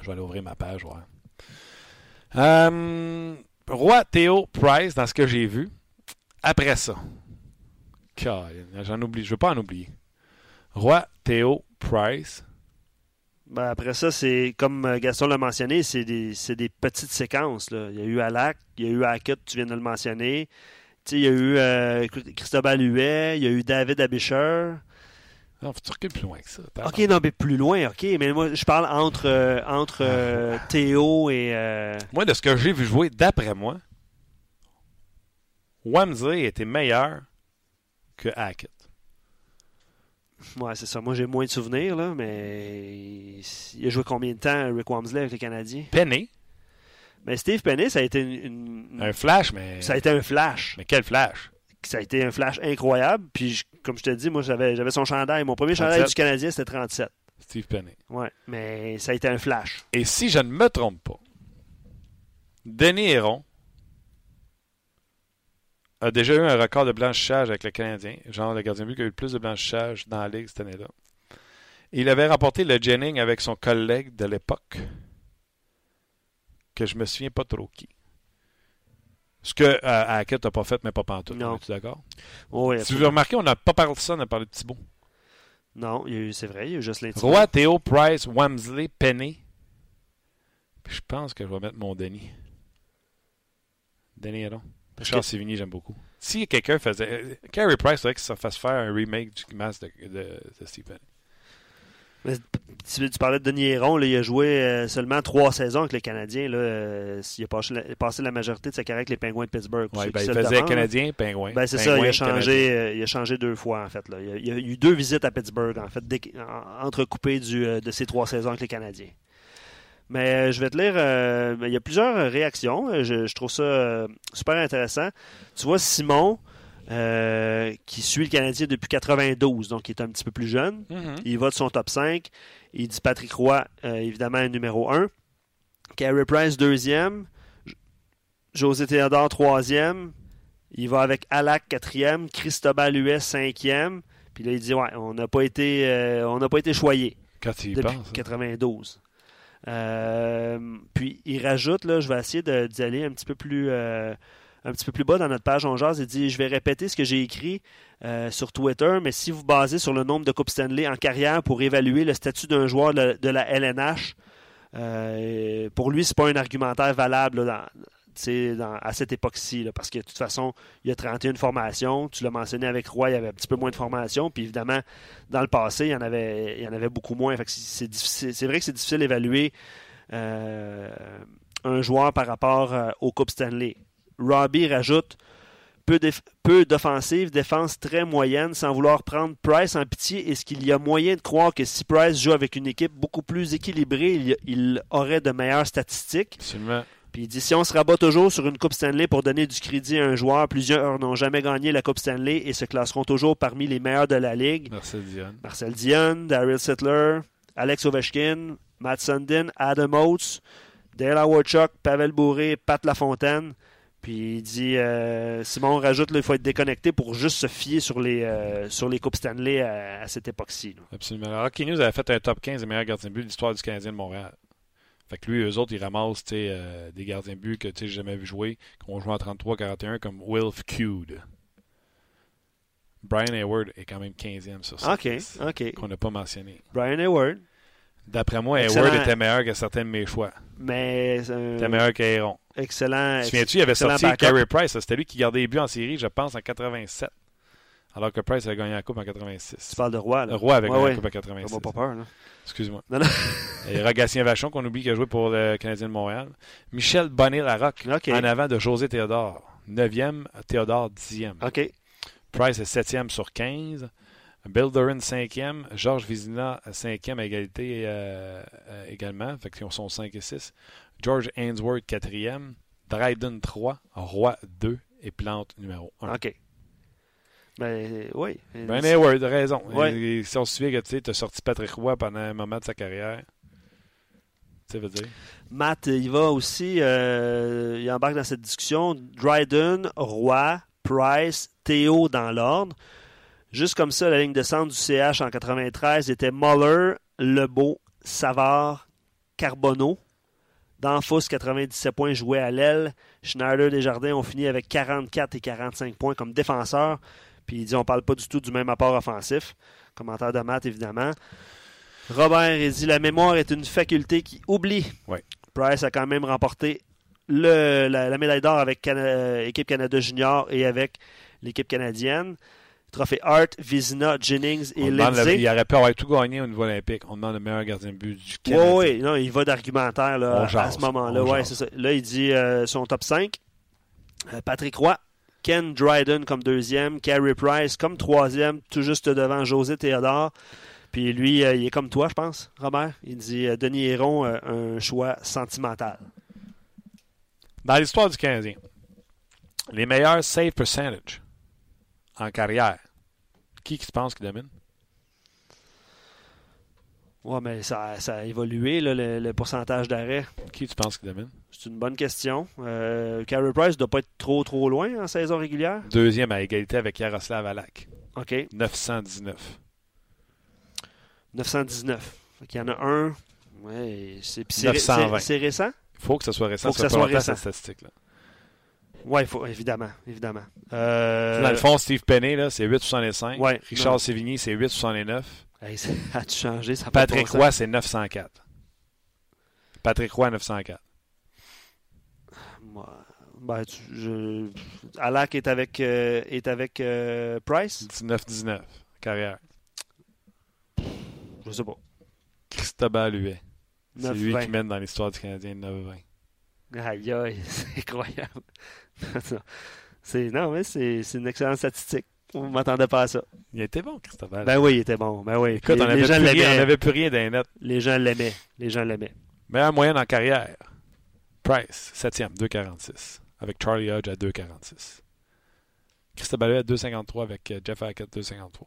Je vais aller ouvrir ma page, voir. Euh, Roi, Théo, Price, dans ce que j'ai vu. Après ça. J'en oublie. Je veux pas en oublier. Roi, Théo, Price. Ben, après ça, c'est comme euh, Gaston l'a mentionné, c'est des, des petites séquences. Il y a eu Alak, il y a eu Hackett, tu viens de le mentionner. Il y a eu euh, Christobal Huet, il y a eu David Abisher. Non, faut que plus loin que ça. Ok, non, mais plus loin, ok. Mais moi, je parle entre, euh, entre euh, Théo et. euh, Moi, de ce que j'ai vu jouer, d'après moi, Wamsley était meilleur que Hackett. Ouais, c'est ça. Moi, j'ai moins de souvenirs, là, mais. Il a joué combien de temps, Rick Wamsley, avec les Canadiens? Penny, Mais Steve Penny, ça a été une. une- un flash, mais. Ça a été un flash. Mais quel flash? Ça a été un flash incroyable. Puis, je- comme je te dis, moi, j'avais, j'avais son chandail. Mon premier chandail 37. du Canadien, c'était 37. Steve Penny. Ouais, mais ça a été un flash. Et si je ne me trompe pas, Denis Héron a déjà eu un record de blanchissage avec le Canadien, genre le gardien de but qui a eu le plus de blanchissage dans la Ligue cette année-là. Il avait remporté le Jennings avec son collègue de l'époque, que je me souviens pas trop qui. Ce que euh, Hackett n'a pas fait, mais pas pantoute. Non. Es-tu d'accord? Oui, Si vous remarquez, on n'a pas parlé de ça, on a parlé de Thibault. Non, c'est vrai, il y a eu Jocelyn Thibault. Roy, Théo, Price, Wamsley, Penny. Puis je pense que je vais mettre mon Denis. Denis Héron. Charles que- Sévigny, j'aime beaucoup. Si quelqu'un faisait. euh, Carey Price, faudrait qu'il se fasse faire un remake du masque de, de, de Steve Penny. Tu, tu parlais de Denis Héron, là, il a joué euh, seulement trois saisons avec les Canadiens. Là, euh, il, a passé la, passé majorité de sa carrière avec les Pingouins de Pittsburgh. Ouais, ben, il faisait. Canadien, Pingouin. Ben, c'est ça, il a, changé, euh, il a changé deux fois, en fait. Là. Il, y a, il a eu deux visites à Pittsburgh, en fait, entrecoupées de ces trois saisons avec les Canadiens. Mais je vais te lire, il y a plusieurs réactions. Je, je trouve ça super intéressant. Tu vois, Simon, euh, qui suit le Canadien depuis 92, donc il est un petit peu plus jeune. Mhm. Il va de son top 5. Il dit Patrick Roy, euh, évidemment, numéro 1. Carey Price, deuxième. José Théodore, troisième. Il va avec Alak, quatrième. Cristobal Huet, cinquième. Puis là, il dit Ouais, on n'a pas été euh, on n'a pas été choyé Quand y depuis penses. hein. 92. Euh, puis il rajoute, là, je vais essayer d'y aller un petit peu plus euh, un petit peu plus bas dans notre page on jase. Il dit Je vais répéter ce que j'ai écrit euh, sur Twitter, mais si vous basez sur le nombre de Coupes Stanley en carrière pour évaluer le statut d'un joueur de, la LNH, Euh, pour lui, c'est pas un argumentaire valable à cette époque-ci, parce que de toute façon, il y a 31 formations. Tu l'as mentionné avec Roy, il y avait un petit peu moins de formations. Puis évidemment, dans le passé, il y en avait, il y en avait beaucoup moins. C'est vrai que c'est difficile d'évaluer euh, un joueur par rapport euh, au Coupe Stanley. Robbie rajoute peu d'offensive, défense très moyenne, sans vouloir prendre Price en pitié. Est-ce qu'il y a moyen de croire que si Price joue avec une équipe beaucoup plus équilibrée, il, aurait de meilleures statistiques? Puis il dit si on se rabat toujours sur une Coupe Stanley pour donner du crédit à un joueur, plusieurs n'ont jamais gagné la Coupe Stanley et se classeront toujours parmi les meilleurs de la Ligue. Marcel Dion. Marcel Dion, Daryl Sittler, Alex Ovechkin, Matt Sundin, Adam Oates, Dale Howard Pavel Bourré, Pat Lafontaine. Puis il dit euh, Simon rajoute qu'il faut être déconnecté pour juste se fier sur les, euh, sur les Coupes Stanley à, cette époque-ci. Absolument. Alors, Hockey News avait fait un top 15 des meilleurs gardiens de but de l'histoire du Canadien de Montréal. Fait que lui, eux autres, ils ramassent euh, des gardiens de but que tu n'as jamais vu jouer, qui ont joué en 33-41, comme Wilf Cude. Brian Hayward est quand même 15e sur ça. OK, OK. Qu'on n'a pas mentionné. Brian Hayward. D'après moi, Hayward était meilleur que certains de mes choix. Mais. Euh... Était meilleur qu'Aaron. Excellent. Tu souviens-tu, il avait sorti Carey Price. C'était lui qui gardait les buts en série, je pense, en 87. Alors que Price a gagné la Coupe en 86. Tu parles de Roy, là. Roi avait gagné la Coupe en 86. pas peur, là. Excuse-moi. Non, non. Et Rogatien Vachon, qu'on oublie qu'il a joué pour le Canadien de Montréal. Michel Bonnet-Larocque, en avant de José Théodore. 9e, Théodore 10e. OK. Price est 7e sur 15. Bill Duran, 5e. Georges Vizina, 5e à égalité euh, euh, également. Fait qu'ils sont 5 et 6. George Ainsworth, 4e. Dryden, 3. Roy, 2. Et Plante, numéro 1. OK. Ben, oui. Ben, Hayward, raison. Ouais. si on se souvient que tu as sorti Patrick Roy pendant un moment de sa carrière, tu veux dire? Matt, il va aussi, euh, il embarque dans cette discussion. Dryden, Roy, Price, Théo dans l'ordre. Juste comme ça, la ligne de centre du CH en 93 était Muller, Lebeau, Savard, Carbonneau. Danfous, 97 points, jouait à l'aile. Schneider, Desjardins ont fini avec 44 et 45 points comme défenseurs. Puis il dit on parle pas du tout du même apport offensif. Commentaire de Matt, évidemment. Robert il dit la mémoire est une faculté qui oublie. Price a quand même remporté le, la, médaille d'or avec l'équipe Canada Junior et avec l'équipe canadienne. Trophée Hart, Vizina, Jennings et Lindsay. il aurait pu avoir tout gagné au niveau olympique. On demande le meilleur gardien de but du Canada. Oui, oui, non, il va d'argumentaire là, à ce moment-là. Ouais, ça. Là, il dit euh, son top 5. Euh, Patrick Roy, Ken Dryden comme deuxième, Carey Price comme troisième, tout juste devant José Théodore. Puis lui, euh, il est comme toi, je pense, Robert. Il dit Denis Héron, un choix sentimental. Dans l'histoire du Canadien, les meilleurs save percentage en carrière, qui qui se pense qui domine? Oui, mais ça, ça a évolué, le, pourcentage d'arrêt. Qui tu penses qui domine? C'est une bonne question. Euh, Carey Price ne doit pas être trop trop loin en saison régulière. Deuxième à égalité avec Yaroslav Alak. OK. 919. 919. Il y en a un. Ouais, c'est, c'est, récent? Il faut que ce soit récent. Il faut que ça soit récent. Cette statistique-là. Oui, évidemment, évidemment. Euh... Dans le fond, Steve Penney, c'est 8,65. Ouais, Richard non. Sévigny, c'est 8,69. Hey, ça a-tu changé? Ça Patrick Roy, c'est 904. Patrick Roy, 904. Ben, tu, je... Alak est avec, euh, est avec euh, Price? 19-19, carrière. Je sais pas. Cristobal Huet. C'est lui qui mène dans l'histoire du Canadien 9-20. Aïe, aïe, c'est incroyable. c'est, non, mais c'est, c'est une excellente statistique. On ne m'attendait pas à ça. Il était bon, Christophe. Ben oui, il était bon. Ben oui. Écoute, les, on n'avait plus, rien d'un net. Les gens l'aimaient. Les gens l'aimaient. Meilleure moyenne en carrière. Price, 7e, 2,46. Avec Charlie Hodge à 2,46. Christophe à 2,53 avec euh, Jeff Hackett, 2,53.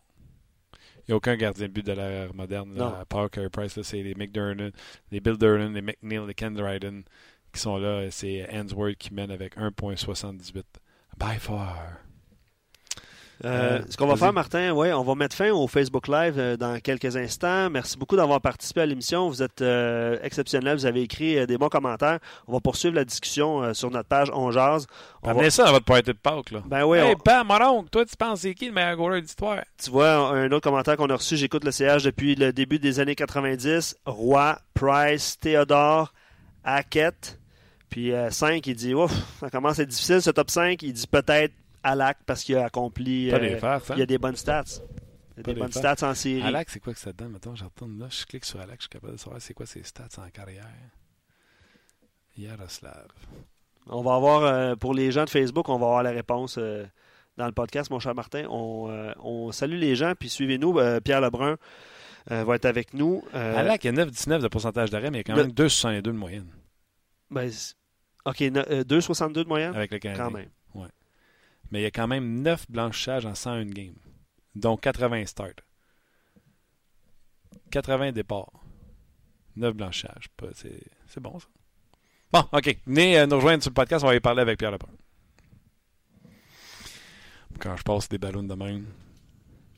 Il n'y a aucun gardien de but de l'ère moderne. Là, à part Carey Price, c'est les McDermott, les Bill Durnan, les McNeil, les Ken Dryden qui sont là. C'est Answorth qui mène avec 1,78. By far. Euh, ce qu'on va faire, Martin, ouais, on va mettre fin au Facebook Live euh, dans quelques instants. Merci beaucoup d'avoir participé à l'émission. Vous êtes euh, exceptionnel. Vous avez écrit des bons commentaires. On va poursuivre la discussion sur notre page On Jase. On Amenez ça dans votre party de Pâques. Là. Ben oui. Hey, on... mon oncle, toi, tu penses c'est qui le meilleur goaler d'histoire? Tu vois, un autre commentaire qu'on a reçu, j'écoute le CH depuis le début des années 90. Roy, Price, Théodore, Hackett. Puis 5, il dit, ouf, ça commence à être difficile ce top 5. Il dit peut-être Alak parce qu'il a accompli. Euh, il y a des bonnes stats. Il y a des bonnes stats en série. Alak, c'est quoi que ça donne? Mettons, je retourne là, je clique sur Alak, je suis capable de savoir c'est quoi ses stats en carrière. Yaroslav. On va avoir, euh, pour les gens de Facebook, on va avoir la réponse euh, dans le podcast, mon cher Martin. On, salue les gens, puis suivez-nous. Pierre Lebrun va être avec nous. Alak, il y a 9,19 de pourcentage d'arrêt, mais il y a quand même 2,62 de moyenne. Ben, OK, 2,62 de moyenne? Avec le Canadien. Quand même mais il y a quand même 9 blanchissages en 101 games, dont 80 starts. 80 départs. 9 blanchissages. C'est bon, ça. Bon, OK. Venez euh, nous rejoindre sur le podcast. On va y parler avec Pierre Lebrun. Quand je passe des ballons de même.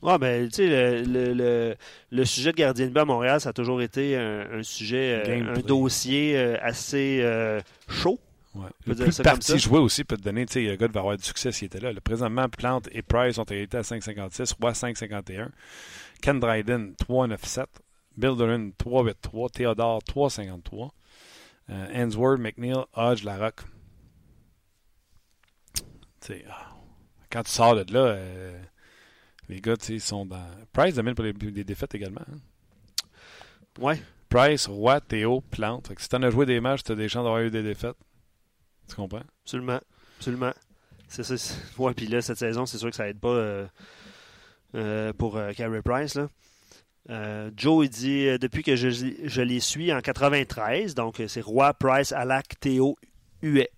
Ouais, ben, tu sais, le, le, le, sujet de gardien de but à Montréal, ça a toujours été un, sujet, euh, un dossier euh, assez chaud. Ouais. Le plus joué aussi peut te donner, tu sais, le gars va avoir du succès s'il était là. Le présentement, Plante et Price ont été à 5,56, Roy 5,51, Ken Dryden 3,97, Bill Duran 3,83, Theodore 3,53, euh, Answorth, McNeil, Hodge, Larocque. Tu sais, ah, quand tu sors de là, euh, les gars, tu sont dans. Price domine pour les, défaites également. Hein. Ouais. Price, Roy, Théo, Plante. si tu en as joué des matchs, tu as des chances d'avoir eu des défaites. Tu comprends? Absolument. Absolument. C'est ça. Ouais, puis là, cette saison, c'est sûr que ça aide pas euh, euh, pour euh, Carey Price. Là. Joe, il dit depuis que je, je, les suis en 93, donc c'est Roy, Price, Alak, Théo, Huet.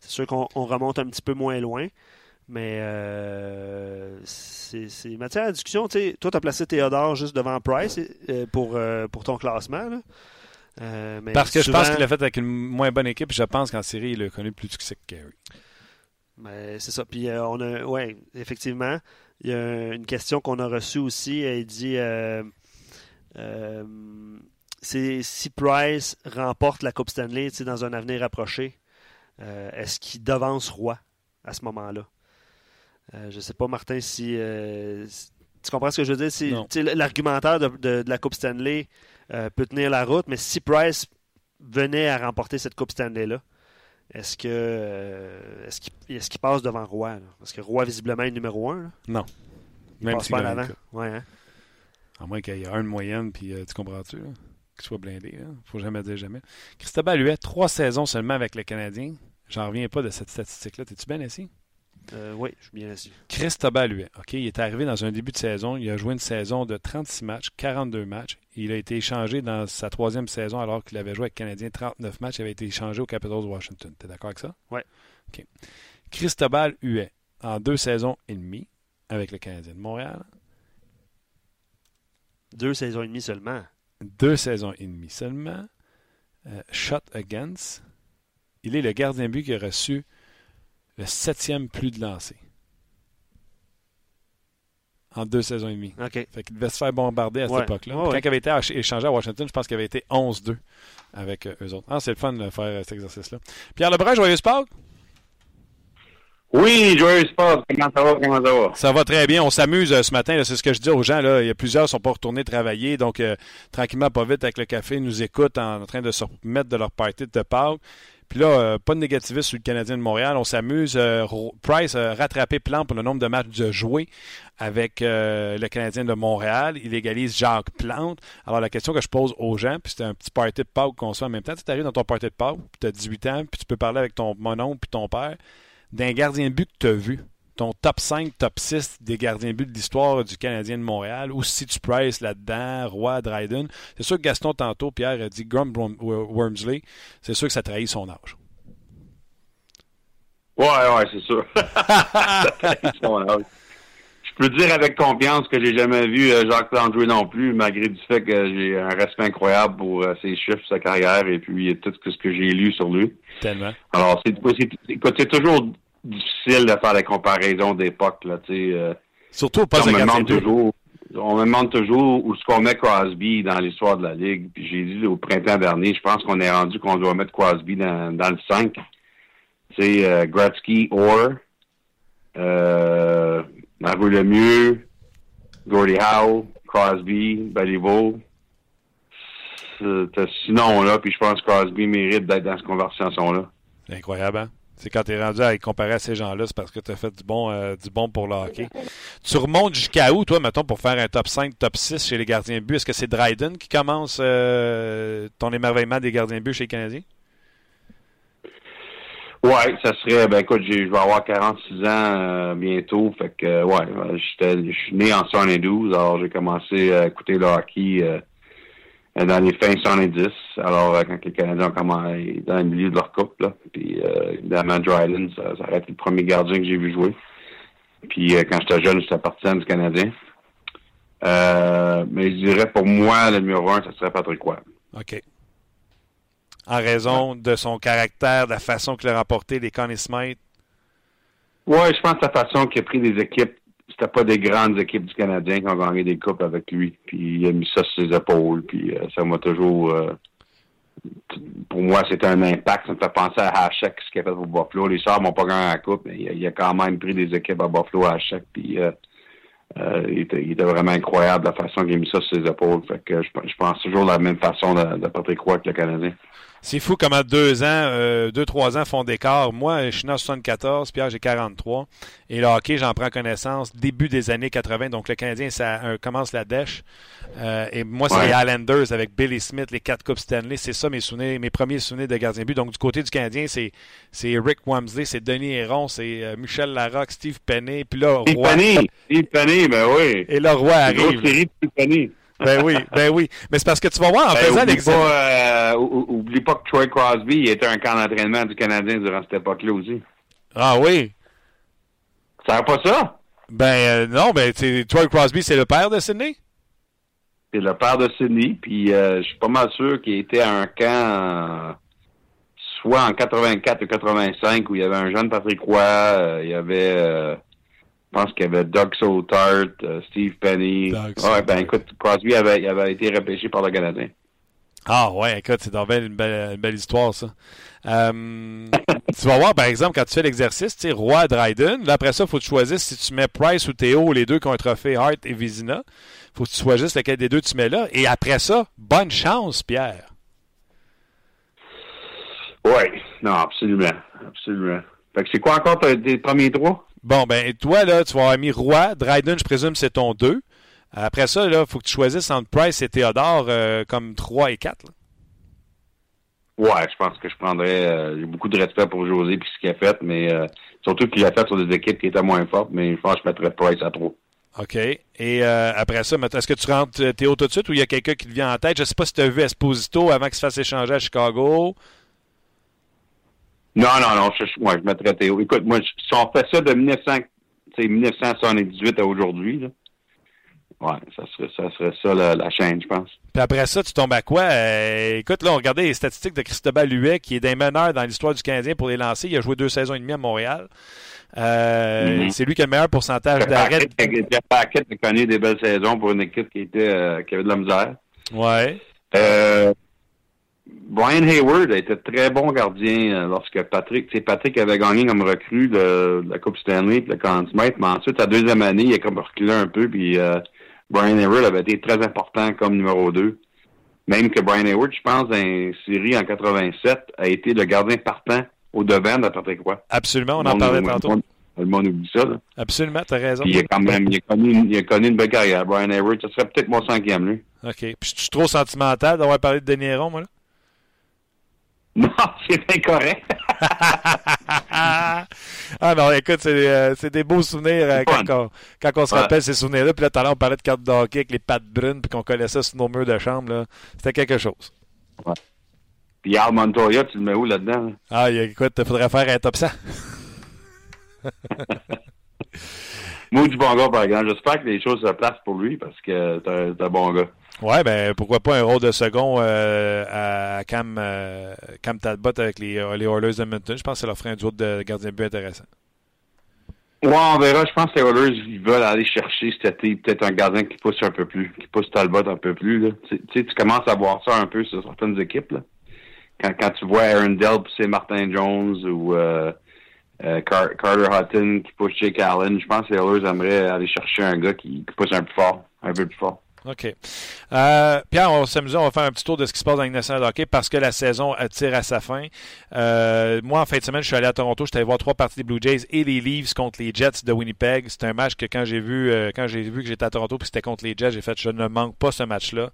C'est sûr qu'on remonte un petit peu moins loin, mais c'est matière à discussion. toi, tu as placé Théodore juste devant Price pour, pour ton classement. Euh, Parce que je pense qu'il l'a fait avec une moins bonne équipe. Je pense qu'en série, il a connu plus de succès que Gary. Ben, c'est ça. Puis euh, on a, ouais, effectivement, il y a une question qu'on a reçue aussi. Elle dit euh, si Price remporte la Coupe Stanley dans un avenir approché, est-ce qu'il devance Roy à ce moment-là? Je ne sais pas, Martin, si. tu comprends ce que je veux dire? Si, l'argumentaire de, la Coupe Stanley euh, peut tenir la route. Mais si Price venait à remporter cette Coupe Stanley-là, est-ce que euh, est-ce qu'il passe devant Roy? Parce que Roy, visiblement, est numéro un. Non. Il Même passe pas en avant. Ouais, hein? À moins qu'il y ait un de moyenne, puis euh, tu comprends-tu? Qu'il soit blindé. Il ne faut jamais dire jamais. Cristobal Huet, trois saisons seulement avec le Canadien. J'en reviens pas de cette statistique-là. T'es-tu bien assis? Euh, oui, je suis bien assis. Cristobal lui, OK, il est arrivé dans un début de saison. Il a joué une saison de 36 matchs, 42 matchs. Il a été échangé dans sa troisième saison alors qu'il avait joué avec Canadien 39 matchs. Il avait été échangé aux Capitals de Washington. T'es d'accord avec ça? Oui. OK. Cristobal Huet, en deux saisons et demie avec le Canadien de Montréal. Deux saisons et demie seulement. Deux saisons et demie seulement. Euh, shot against. Il est le gardien but qui a reçu le septième plus de lancers. En deux saisons et demie. OK. Fait qu'il devait se faire bombarder à cette époque-là. Quand il avait été échangé à Washington, je pense qu'il avait été 11-2 avec euh, eux autres. Ah, c'est le fun de faire euh, cet exercice-là. Pierre Lebrun, joyeux sport? Oui, joyeux sport. Comment ça va? Comment ça va? Ça va très bien. On s'amuse euh, ce matin. C'est ce que je dis aux gens. Là. Il y a plusieurs qui sont pas retournés travailler. Donc, tranquillement, pas vite, avec le café, ils nous écoutent en, train de se remettre de leur party de Pâques. Puis là, euh, pas de négativisme sur le Canadien de Montréal. On s'amuse. Euh, Price a rattrapé Plan pour le nombre de matchs de joués avec euh, le Canadien de Montréal. Il égalise Jacques Plante. Alors, la question que je pose aux gens, puis c'est un petit party de Pâques qu'on se fait en même temps. Tu arrives dans ton party de Pâques, puis tu as 18 ans, puis tu peux parler avec ton monon puis ton père d'un gardien de but que tu as vu ton top 5, top 6 des gardiens de but de l'histoire du Canadien de Montréal, ou si tu Price là-dedans, Roy, Dryden. C'est sûr que Gaston, tantôt, Pierre a dit Grum Wormsley. C'est sûr que ça trahit son âge. Ouais, ouais, c'est sûr. ça trahit son âge. Je peux dire avec confiance que j'ai jamais vu euh, Jacques Landry non plus, malgré du fait que j'ai un respect incroyable pour euh, ses chiffres, sa carrière et puis tout ce que j'ai lu sur lui. Tellement. Alors, c'est toujours difficile de faire la comparaison d'époque. Là, euh, Surtout au poste on de me demande toujours, on me demande toujours où est-ce qu'on met Crosby dans l'histoire de la Ligue. Puis j'ai dit au printemps dernier, je pense qu'on est rendu qu'on doit mettre Crosby dans, dans le 5. C'est euh, Gretzky, Orr, euh, Mario Lemieux, Gordie Howe, Crosby, Balivo. C'est- Sinon, là, puis je pense que Crosby mérite d'être dans cette conversation-là. Incroyable, hein? C'est quand tu es rendu à comparé à ces gens-là, c'est parce que tu as fait du bon, euh, du bon pour le hockey. Tu remontes jusqu'à où, toi, mettons, pour faire un top 5, top 6 chez les gardiens de but? Est-ce que c'est Dryden qui commence euh, ton émerveillement des gardiens de but chez les Canadiens? Ouais, ça serait, ben écoute, je vais avoir 46 ans euh, bientôt, fait que, ouais, je suis né en 72, alors j'ai commencé à écouter le hockey dans les fins 70, alors euh, quand les Canadiens ont commencé dans le milieu de leur coupe, là, puis euh, évidemment Dryden, ça, ça aurait été le premier gardien que j'ai vu jouer, puis euh, quand j'étais jeune, j'étais partisan du Canadien. Euh, mais je dirais pour moi, le numéro un, ça serait Patrick Roy. OK. En raison de son caractère, de la façon qu'il a remporté les Smith. Ouais, je pense que la façon qu'il a pris des équipes, c'était pas des grandes équipes du Canadien qui ont gagné des coupes avec lui. Puis il a mis ça sur ses épaules. Puis euh, ça m'a toujours. euh, pour moi, c'était un impact. Ça me fait penser à Hachek, ce qu'il a fait pour Buffalo. Les Sabres n'ont pas gagné la coupe, mais il a, quand même pris des équipes à Buffalo, Hachek. Puis euh, il, était, vraiment incroyable la façon qu'il a mis ça sur ses épaules. Fait que je, pense toujours de la même façon de, de Patrick Roy que le Canadien. C'est fou comment deux ans, euh, deux, trois ans font d'écart. Moi, je suis né en 74, Pierre, j'ai 43. Et le hockey, j'en prends connaissance début des années 80. Donc, le Canadien, ça euh, commence la dèche. Euh, et moi, c'est Ouais. les Islanders avec Billy Smith, les quatre Coupes Stanley. C'est ça mes souvenirs, mes premiers souvenirs de gardien de but. Donc, du côté du Canadien, c'est, c'est Rick Wamsley, c'est Denis Héron, c'est Michel Larocque, Steve Penney. Puis là, Steve Roy. Penny! Steve Penny, ben oui! Et là, Roy Une grosse arrive. série de Steve Penny. Ben oui, ben oui. Mais c'est parce que tu vas voir en Ben, faisant oublie, l'examen. euh, oublie pas que Troy Crosby était un camp d'entraînement du Canadien durant cette époque-là aussi. Ah oui. Ça pas ça? Ben euh, non, ben Troy Crosby, c'est le père de Sidney? C'est le père de Sidney, puis euh, je suis pas mal sûr qu'il était à un camp soit en 84 ou 85 où il y avait un jeune Patrick Roy, il y avait je pense qu'il y avait Doug Soutart, euh, Steve Penny. Doug ouais, ben écoute, Crosby avait, il avait été repêché par le Canadien. Ah ouais, écoute, c'est une belle, une belle histoire, ça. Euh, tu vas voir, par exemple, quand tu fais l'exercice, tu sais, Roy Dryden, là, après ça, il faut que tu choisisses si tu mets Price ou Théo, les deux qui ont un trophée Hart et Vizina. faut que tu choisisses lequel des deux tu mets là. Et après ça, bonne chance, Pierre. Oui, non, absolument. Absolument. Fait que c'est quoi encore tes premiers trois? Bon, ben, toi, là, tu vas avoir mis Roy. Dryden, je présume, c'est ton 2. Après ça, là, il faut que tu choisisses entre Price et Théodore euh, comme 3 et 4. là. Ouais, je pense que je prendrais. euh, J'ai beaucoup de respect pour José et ce qu'il a fait, mais euh, surtout qu'il a fait sur des équipes qui étaient moins fortes, mais je pense que je mettrais Price à trop. OK. Et euh, après ça, est-ce que tu rentres euh, Théo tout de suite ou il y a quelqu'un qui te vient en tête? Je ne sais pas si tu as vu Esposito avant qu'il se fasse échanger à Chicago. Non, non, non, je, je- ouais, je mettrais Théo. Écoute, moi, si on fait ça de 1900, tu sais, 1978 à aujourd'hui, là, ouais, ça serait ça, serait ça la, la chaîne, je pense. Puis après ça, tu tombes à quoi? Euh, écoute, là, on regardait les statistiques de Cristobal Huet, qui est des meneurs dans l'histoire du Canadien pour les lancer. Il a joué deux saisons et demie à Montréal. Euh, Mhm. C'est lui qui a le meilleur pourcentage d'arrêt. Jeff Hackett a connu des belles saisons pour une équipe qui était euh, qui avait de la misère. Ouais. Brian Hayward a été très bon gardien euh, lorsque Patrick, tu sais, Patrick avait gagné comme recrue le- la Coupe Stanley et le Conn Smythe, mais ensuite, la deuxième année, il a comme reculé un peu, puis euh, Brian Hayward avait été très important comme numéro 2. Même que Brian Hayward, je pense, une série en 87, a été le gardien partant au devant de Patrick Roy. Absolument, on en parlait tantôt. monde- Le monde oublie ça, là. Absolument, tu as raison. Puis il a quand même, il a connu, une- il a connu une belle carrière. Brian Hayward, ce serait peut-être mon cinquième, lui. OK. Puis je suis trop sentimental d'avoir parlé de Denis Héron, moi, là? Non, c'est incorrect. ah non, écoute, c'est euh, des beaux souvenirs euh, quand, on, quand on se Ouais. rappelle ces souvenirs-là. Puis là, tout à l'heure, on parlait de cartes de hockey avec les pattes brunes, puis qu'on collait ça sur nos murs de chambre. C'était quelque chose. Puis Al Montoya, tu le mets où là-dedans? là? Ah, écoute, il faudrait faire un top 100. Moi, du bon gars, par exemple. J'espère que les choses se placent pour lui parce que t'es un bon gars. Ouais, ben pourquoi pas un rôle de second euh, à Cam, euh, Cam Talbot avec les, euh, les Oilers de Edmonton. Je pense que ça leur ferait un duo de gardien de but intéressant. Ouais, on verra. Je pense que les Oilers, ils veulent aller chercher peut-être un gardien qui pousse un peu plus, qui pousse Talbot un peu plus. Tu sais, tu commences à voir ça un peu sur certaines équipes. Quand, quand tu vois Aaron Dell pousser Martin Jones ou euh, Carter Hutton qui pousse Jake Allen, je pense que les Oilers aimeraient aller chercher un gars qui, qui pousse un peu fort, un peu plus fort. OK. Euh, Pierre, on va s'amuser, on va faire un petit tour de ce qui se passe dans la nationale de hockey parce que la saison tire à sa fin. Euh, moi, en fin de semaine, je suis allé à Toronto, j'étais allé voir trois parties des Blue Jays et les Leafs contre les Jets de Winnipeg. C'était un match que quand j'ai vu euh, quand j'ai vu que j'étais à Toronto puis c'était contre les Jets, j'ai fait je ne manque pas ce match-là.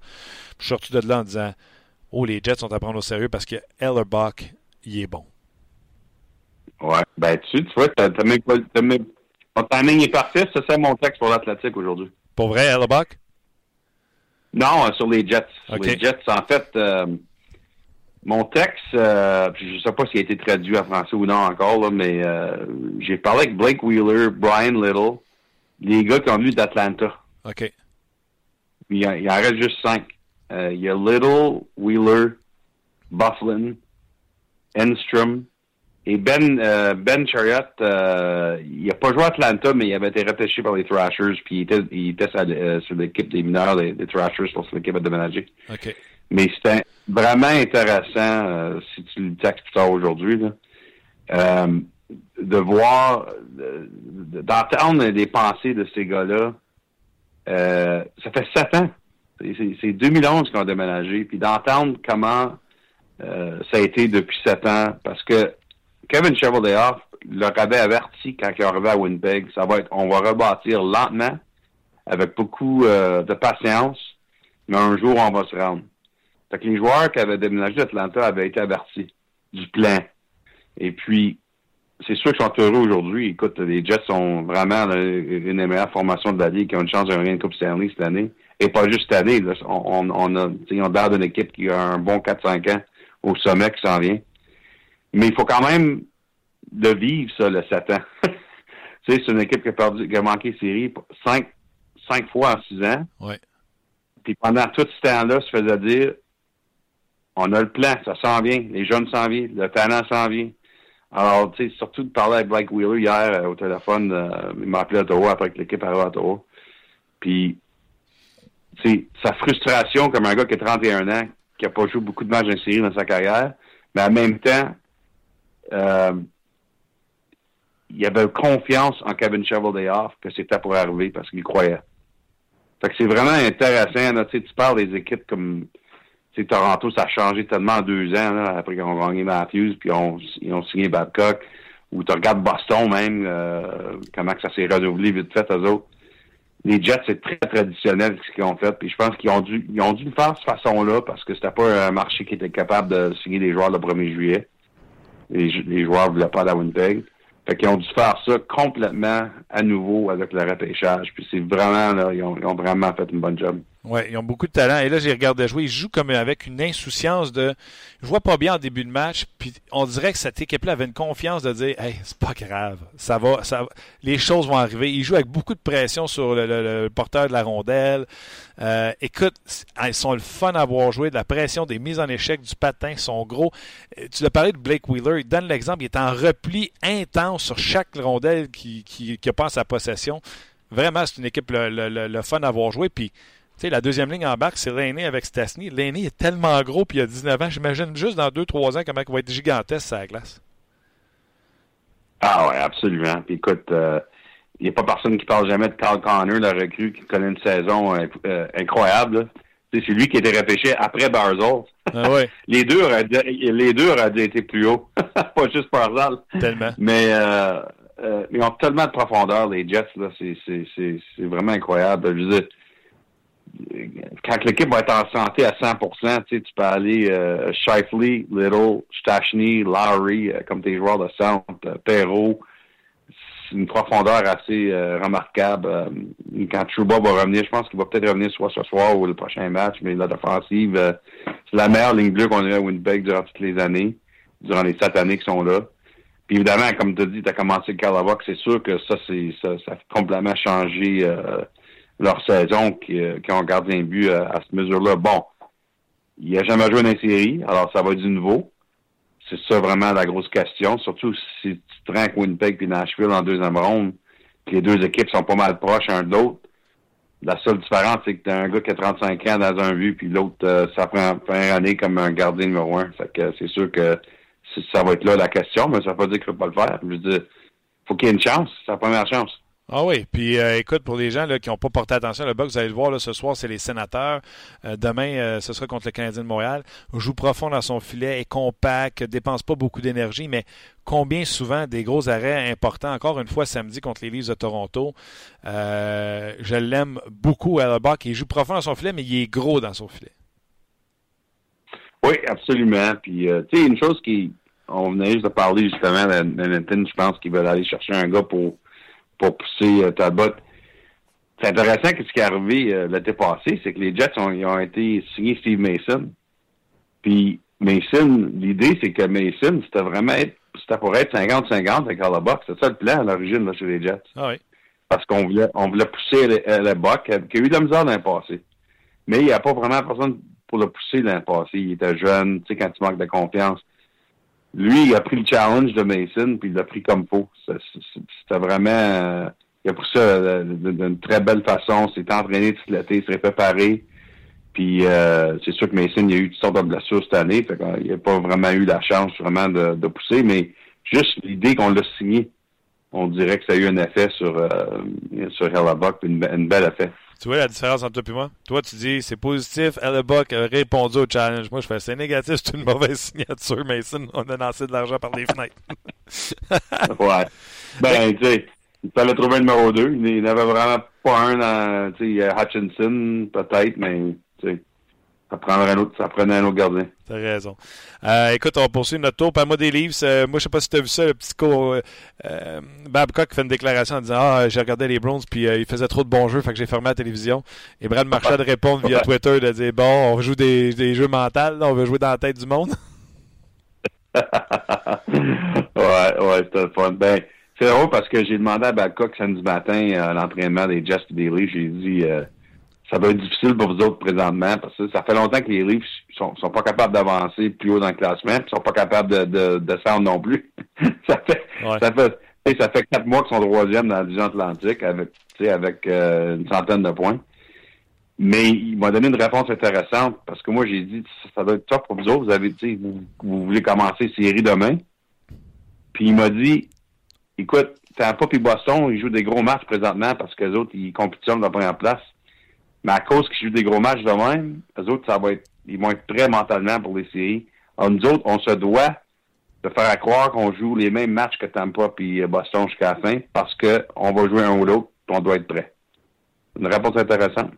Je suis sorti de là en disant Oh, les Jets sont à prendre au sérieux parce que Ellerbach, il est bon. Ouais, ben tu, tu vois, t'as, t'as ton timing est parfait, c'est ça mon texte pour l'Atlantique aujourd'hui. Pour vrai, Ellerbach? Non, euh, sur les Jets. Sur OK. les Jets, en fait, euh, mon texte, euh, je sais pas s'il a été traduit en français ou non encore, là, mais euh, j'ai parlé avec Blake Wheeler, Brian Little, les gars qui ont venu d'Atlanta. OK. Il, en- il en reste juste cinq. Euh, il y a Little, Wheeler, Bufflin, Enstrom et Ben euh, Ben Chariot. euh, il n'a pas joué à Atlanta, mais il avait été repêché par les Thrashers, puis il était, il était sur, euh, sur l'équipe des mineurs des, des Thrashers pour l'équipe à déménager. OK. Mais c'était vraiment intéressant, euh, si tu le textes plus tard aujourd'hui, là, euh, de voir, de- de- d'entendre des pensées de ces gars-là. Euh, ça fait sept ans. C'est- C'est c'est 2011 qu'ils ont déménagé. Puis d'entendre comment euh, ça a été depuis sept ans, parce que Kevin Cheveldayoff leur avait averti quand il est arrivé à Winnipeg, ça va être, on va rebâtir lentement, avec beaucoup euh, de patience, mais un jour on va se rendre. Fait que les joueurs qui avaient déménagé d'Atlanta avaient été avertis du plan. Et puis, c'est sûr qu'ils sont heureux aujourd'hui. Écoute, les Jets sont vraiment une des meilleures formations de la Ligue qui ont une chance de gagner une Coupe Stanley cette année. Et pas juste cette année. On, on, on a, ils ont l'air d'une équipe qui a un bon 4-5 ans au sommet qui s'en vient. Mais il faut quand même le vivre, ça, le 7 ans. tu sais, c'est une équipe qui a, perdu, qui a manqué série cinq, cinq fois en six ans. Ouais. Puis pendant tout ce temps-là, se faisait dire on a le plan, ça s'en vient, les jeunes s'en viennent, le talent s'en vient. Alors, tu sais, surtout de parler avec Blake Wheeler hier euh, au téléphone, euh, il m'a appelé à Ottawa après que l'équipe arrive à Ottawa. Puis, tu sais, sa frustration comme un gars qui a 31 ans, qui a pas joué beaucoup de matchs en série dans sa carrière, mais en même temps, euh, il avait confiance en Kevin Cheveldayoff que c'était pour arriver parce qu'il croyait. Fait que c'est vraiment intéressant. Là, tu, parles des équipes comme Toronto, ça a changé tellement en deux ans après qu'ils ont gagné Matthews, puis ils ont, signé Babcock. Ou tu regardes Boston même, euh, comment que ça s'est renouvelé vite fait eux autres. Les Jets, c'est très traditionnel ce qu'ils ont fait. Puis je pense qu'ils ont dû ils ont dû le faire de cette façon-là parce que c'était pas un marché qui était capable de signer des joueurs le 1er juillet. Les, les joueurs ne voulaient pas à Winnipeg. Fait qu'ils ont dû faire ça complètement à nouveau avec le repêchage. Puis c'est vraiment, là, ils ont, ils ont vraiment fait une bonne job. Ouais, ils ont beaucoup de talent. Et là, j'ai regardé jouer. Ils jouent comme avec une insouciance de. Je vois pas bien en début de match. Puis on dirait que cette équipe-là avait une confiance de dire, hey, c'est pas grave, ça va, ça, les choses vont arriver. Ils jouent avec beaucoup de pression sur le, porteur de la rondelle. Euh, écoute, ils sont le fun à voir jouer, de la pression, des mises en échec, du patin, sont gros. Euh, Tu l'as parlé de Blake Wheeler. Il donne l'exemple. Il est en repli intense sur chaque rondelle qui, qui, qui passe à possession. Vraiment, c'est une équipe le, le- fun à voir jouer. Puis sais, la deuxième ligne en bac, c'est l'aîné avec Stasny. L'aîné est tellement gros, puis il a 19 ans. J'imagine juste dans 2-3 ans comment il va être gigantesque sur la glace. Ah ouais, absolument. Puis écoute, il n'y a pas personne qui parle jamais de Carl Connor, le recrue qui connaît une saison euh, euh, incroyable. C'est lui qui a été repêché après Barzell. Ah ouais, Les deux auraient dû, les deux auraient dû été plus haut. pas juste Barzell. tellement. Mais euh, euh, ils ont tellement de profondeur, les Jets, là, c'est vraiment incroyable. Je veux dire, quand l'équipe va être en santé à 100%, tu sais, tu peux aller euh, Shifley, Little, Stachny, Lowry, euh, comme tes joueurs de centre, euh, Perrault. C'est une profondeur assez euh, remarquable. Euh, quand Trouba va revenir, je pense qu'il va peut-être revenir soit ce soir ou le prochain match, mais la défensive, c'est la meilleure ligne bleue qu'on a eu à Winnipeg durant toutes les années, durant les sept années qui sont là. Puis évidemment, comme tu as dit, tu as commencé le c'est sûr que ça, c'est ça, ça a complètement changé leur saison qui, euh, qui ont un gardien de but euh, à cette mesure-là. Bon, il n'a jamais joué dans les séries, alors ça va du nouveau. C'est ça vraiment la grosse question. Surtout si tu avec Winnipeg puis Nashville en deuxième ronde, les deux équipes sont pas mal proches un de l'autre. La seule différence, c'est que t'as un gars qui a 35 ans dans un but, puis l'autre, euh, ça prend fin année comme un gardien numéro un. Fait que c'est sûr que ça va être là la question, mais ça veut pas dire qu'il ne peut pas le faire. Je veux dire, faut qu'il y ait une chance, c'est sa première chance. Ah oui, puis euh, écoute, pour les gens là, qui n'ont pas porté attention, le box, vous allez le voir là, ce soir, c'est les sénateurs. Euh, demain, euh, ce sera contre le Canadien de Montréal. Joue profond dans son filet, est compact, dépense pas beaucoup d'énergie, mais combien souvent des gros arrêts importants, encore une fois samedi contre les Leafs de Toronto. je l'aime beaucoup, Hellebuck. Il joue profond dans son filet, mais il est gros dans son filet. Oui, absolument. Puis, tu sais, une chose qui, on venait juste de parler justement de je pense qu'ils veulent aller chercher un gars pour pour pousser euh, Talbot. C'est intéressant que ce qui est arrivé euh, l'été passé, c'est que les Jets ont, ont été signés Steve Mason. Puis Mason, l'idée, c'est que Mason, c'était vraiment c'était pour être 50-50 avec Box. C'est ça le plan à l'origine chez les Jets. Ah oui. Parce qu'on voulait, on voulait pousser le, euh, qui a eu de la misère dans le passé. Mais il n'y a pas vraiment personne pour le pousser dans le passé. Il était jeune, tu sais, quand tu manques de confiance lui, il a pris le challenge de Mason, puis il l'a pris comme faux. C'était vraiment... Euh, il a pris ça euh, d'une très belle façon. s'est entraîné tout l'été, s'est préparé. Puis euh, c'est sûr que Mason, il a eu toutes sortes de blessures cette année. Fait il n'a pas vraiment eu la chance vraiment de, de pousser. Mais juste l'idée qu'on l'a signé, on dirait que ça a eu un effet sur, euh, sur Hellebuck, une, une belle effet. Tu vois la différence entre toi et moi? Toi, tu dis c'est positif, Hellebuck a répondu au challenge. Moi, je fais c'est négatif, c'est une mauvaise signature, Mason. On a lancé de l'argent par les fenêtres. ouais. Ben, tu sais, il fallait trouver un numéro 2. Il n'avait vraiment pas un dans, tu sais, Hutchinson, peut-être, mais, tu sais. Ça prendrait un autre, ça prenait un autre gardien. T'as raison. Euh, écoute, on va poursuivre notre tour. Parle-moi des livres. Euh, moi, je sais pas si tu as vu ça, le petit cours. Euh, Babcock fait une déclaration en disant Ah, j'ai regardé les Browns, puis il faisait trop de bons jeux, fait que j'ai fermé la télévision. Et Brad Marchand de répondre via Twitter de dire Bon, on joue des, des jeux mentaux, on veut jouer dans la tête du monde. ouais, ouais, c'était le fun. Ben, c'est drôle parce que j'ai demandé à Babcock samedi matin à l'entraînement des Jets et des Leafs, j'ai dit ça va être difficile pour vous autres présentement parce que ça fait longtemps que les Leafs sont, sont pas capables d'avancer plus haut dans le classement, puis sont pas capables de, de, descendre non plus. ça fait ça fait ça fait quatre mois qu'ils sont troisième dans la division Atlantique avec avec euh, une centaine de points. Mais il m'a donné une réponse intéressante parce que moi j'ai dit ça doit être top pour vous autres. Vous avez vous, vous voulez commencer série demain. Puis il m'a dit écoute, Tampa et Boston, ils jouent des gros matchs présentement parce que les autres, ils compétitionnent dans la première place. Mais à cause qu'ils jouent des gros matchs de même, eux autres, ça va être, ils vont être prêts mentalement pour les séries. Alors, nous autres, on se doit de faire croire qu'on joue les mêmes matchs que Tampa et Boston jusqu'à la fin parce qu'on va jouer un ou l'autre on doit être prêt. Une réponse intéressante.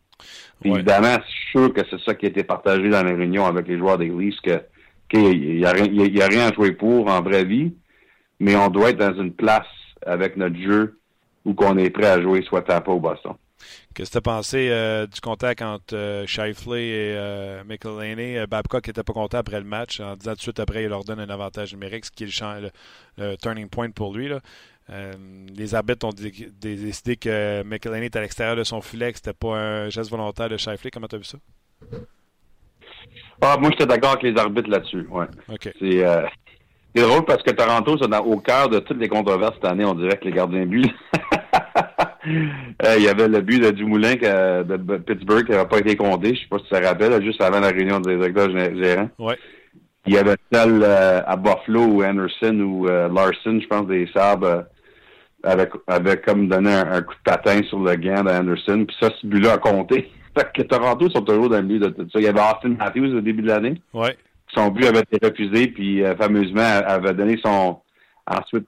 Évidemment, je suis sûr que c'est ça qui a été partagé dans les réunions avec les joueurs des Leafs, que qu'il n'y a, a, rien à jouer pour en vraie vie, mais on doit être dans une place avec notre jeu où qu'on est prêt à jouer soit Tampa ou Boston. Qu'est-ce que tu as pensé euh, du contact entre euh, Shifley et euh, McElhaney? Euh, Babcock n'était pas content après le match en disant tout de suite après il leur donne un avantage numérique, ce qui est le, turning point pour lui. Là. les arbitres ont décidé que McElhaney était à l'extérieur de son filet, que c'était pas un geste volontaire de Shifley. Comment tu as vu ça? Ah, moi, j'étais d'accord avec les arbitres là-dessus. Ouais. C'est drôle parce que Toronto, c'est au cœur de toutes les controverses cette année. On dirait que les gardiens but Euh, il y avait le but de Dumoulin de Pittsburgh qui n'avait pas été compté. Je ne sais pas si tu te rappelles, juste avant la réunion des directeurs gérants. Ouais. Il y avait celle euh, à Buffalo ou Anderson ou euh, Larson, je pense, des Sabres, avec comme donné un, coup de patin sur le gant d'Anderson. Puis ça, ce but-là a compté. Fait que Toronto sont toujours dans le but de tout ça. Il y avait Austin Matthews au début de l'année. Ouais. Son but avait été refusé, puis fameusement avait donné son ensuite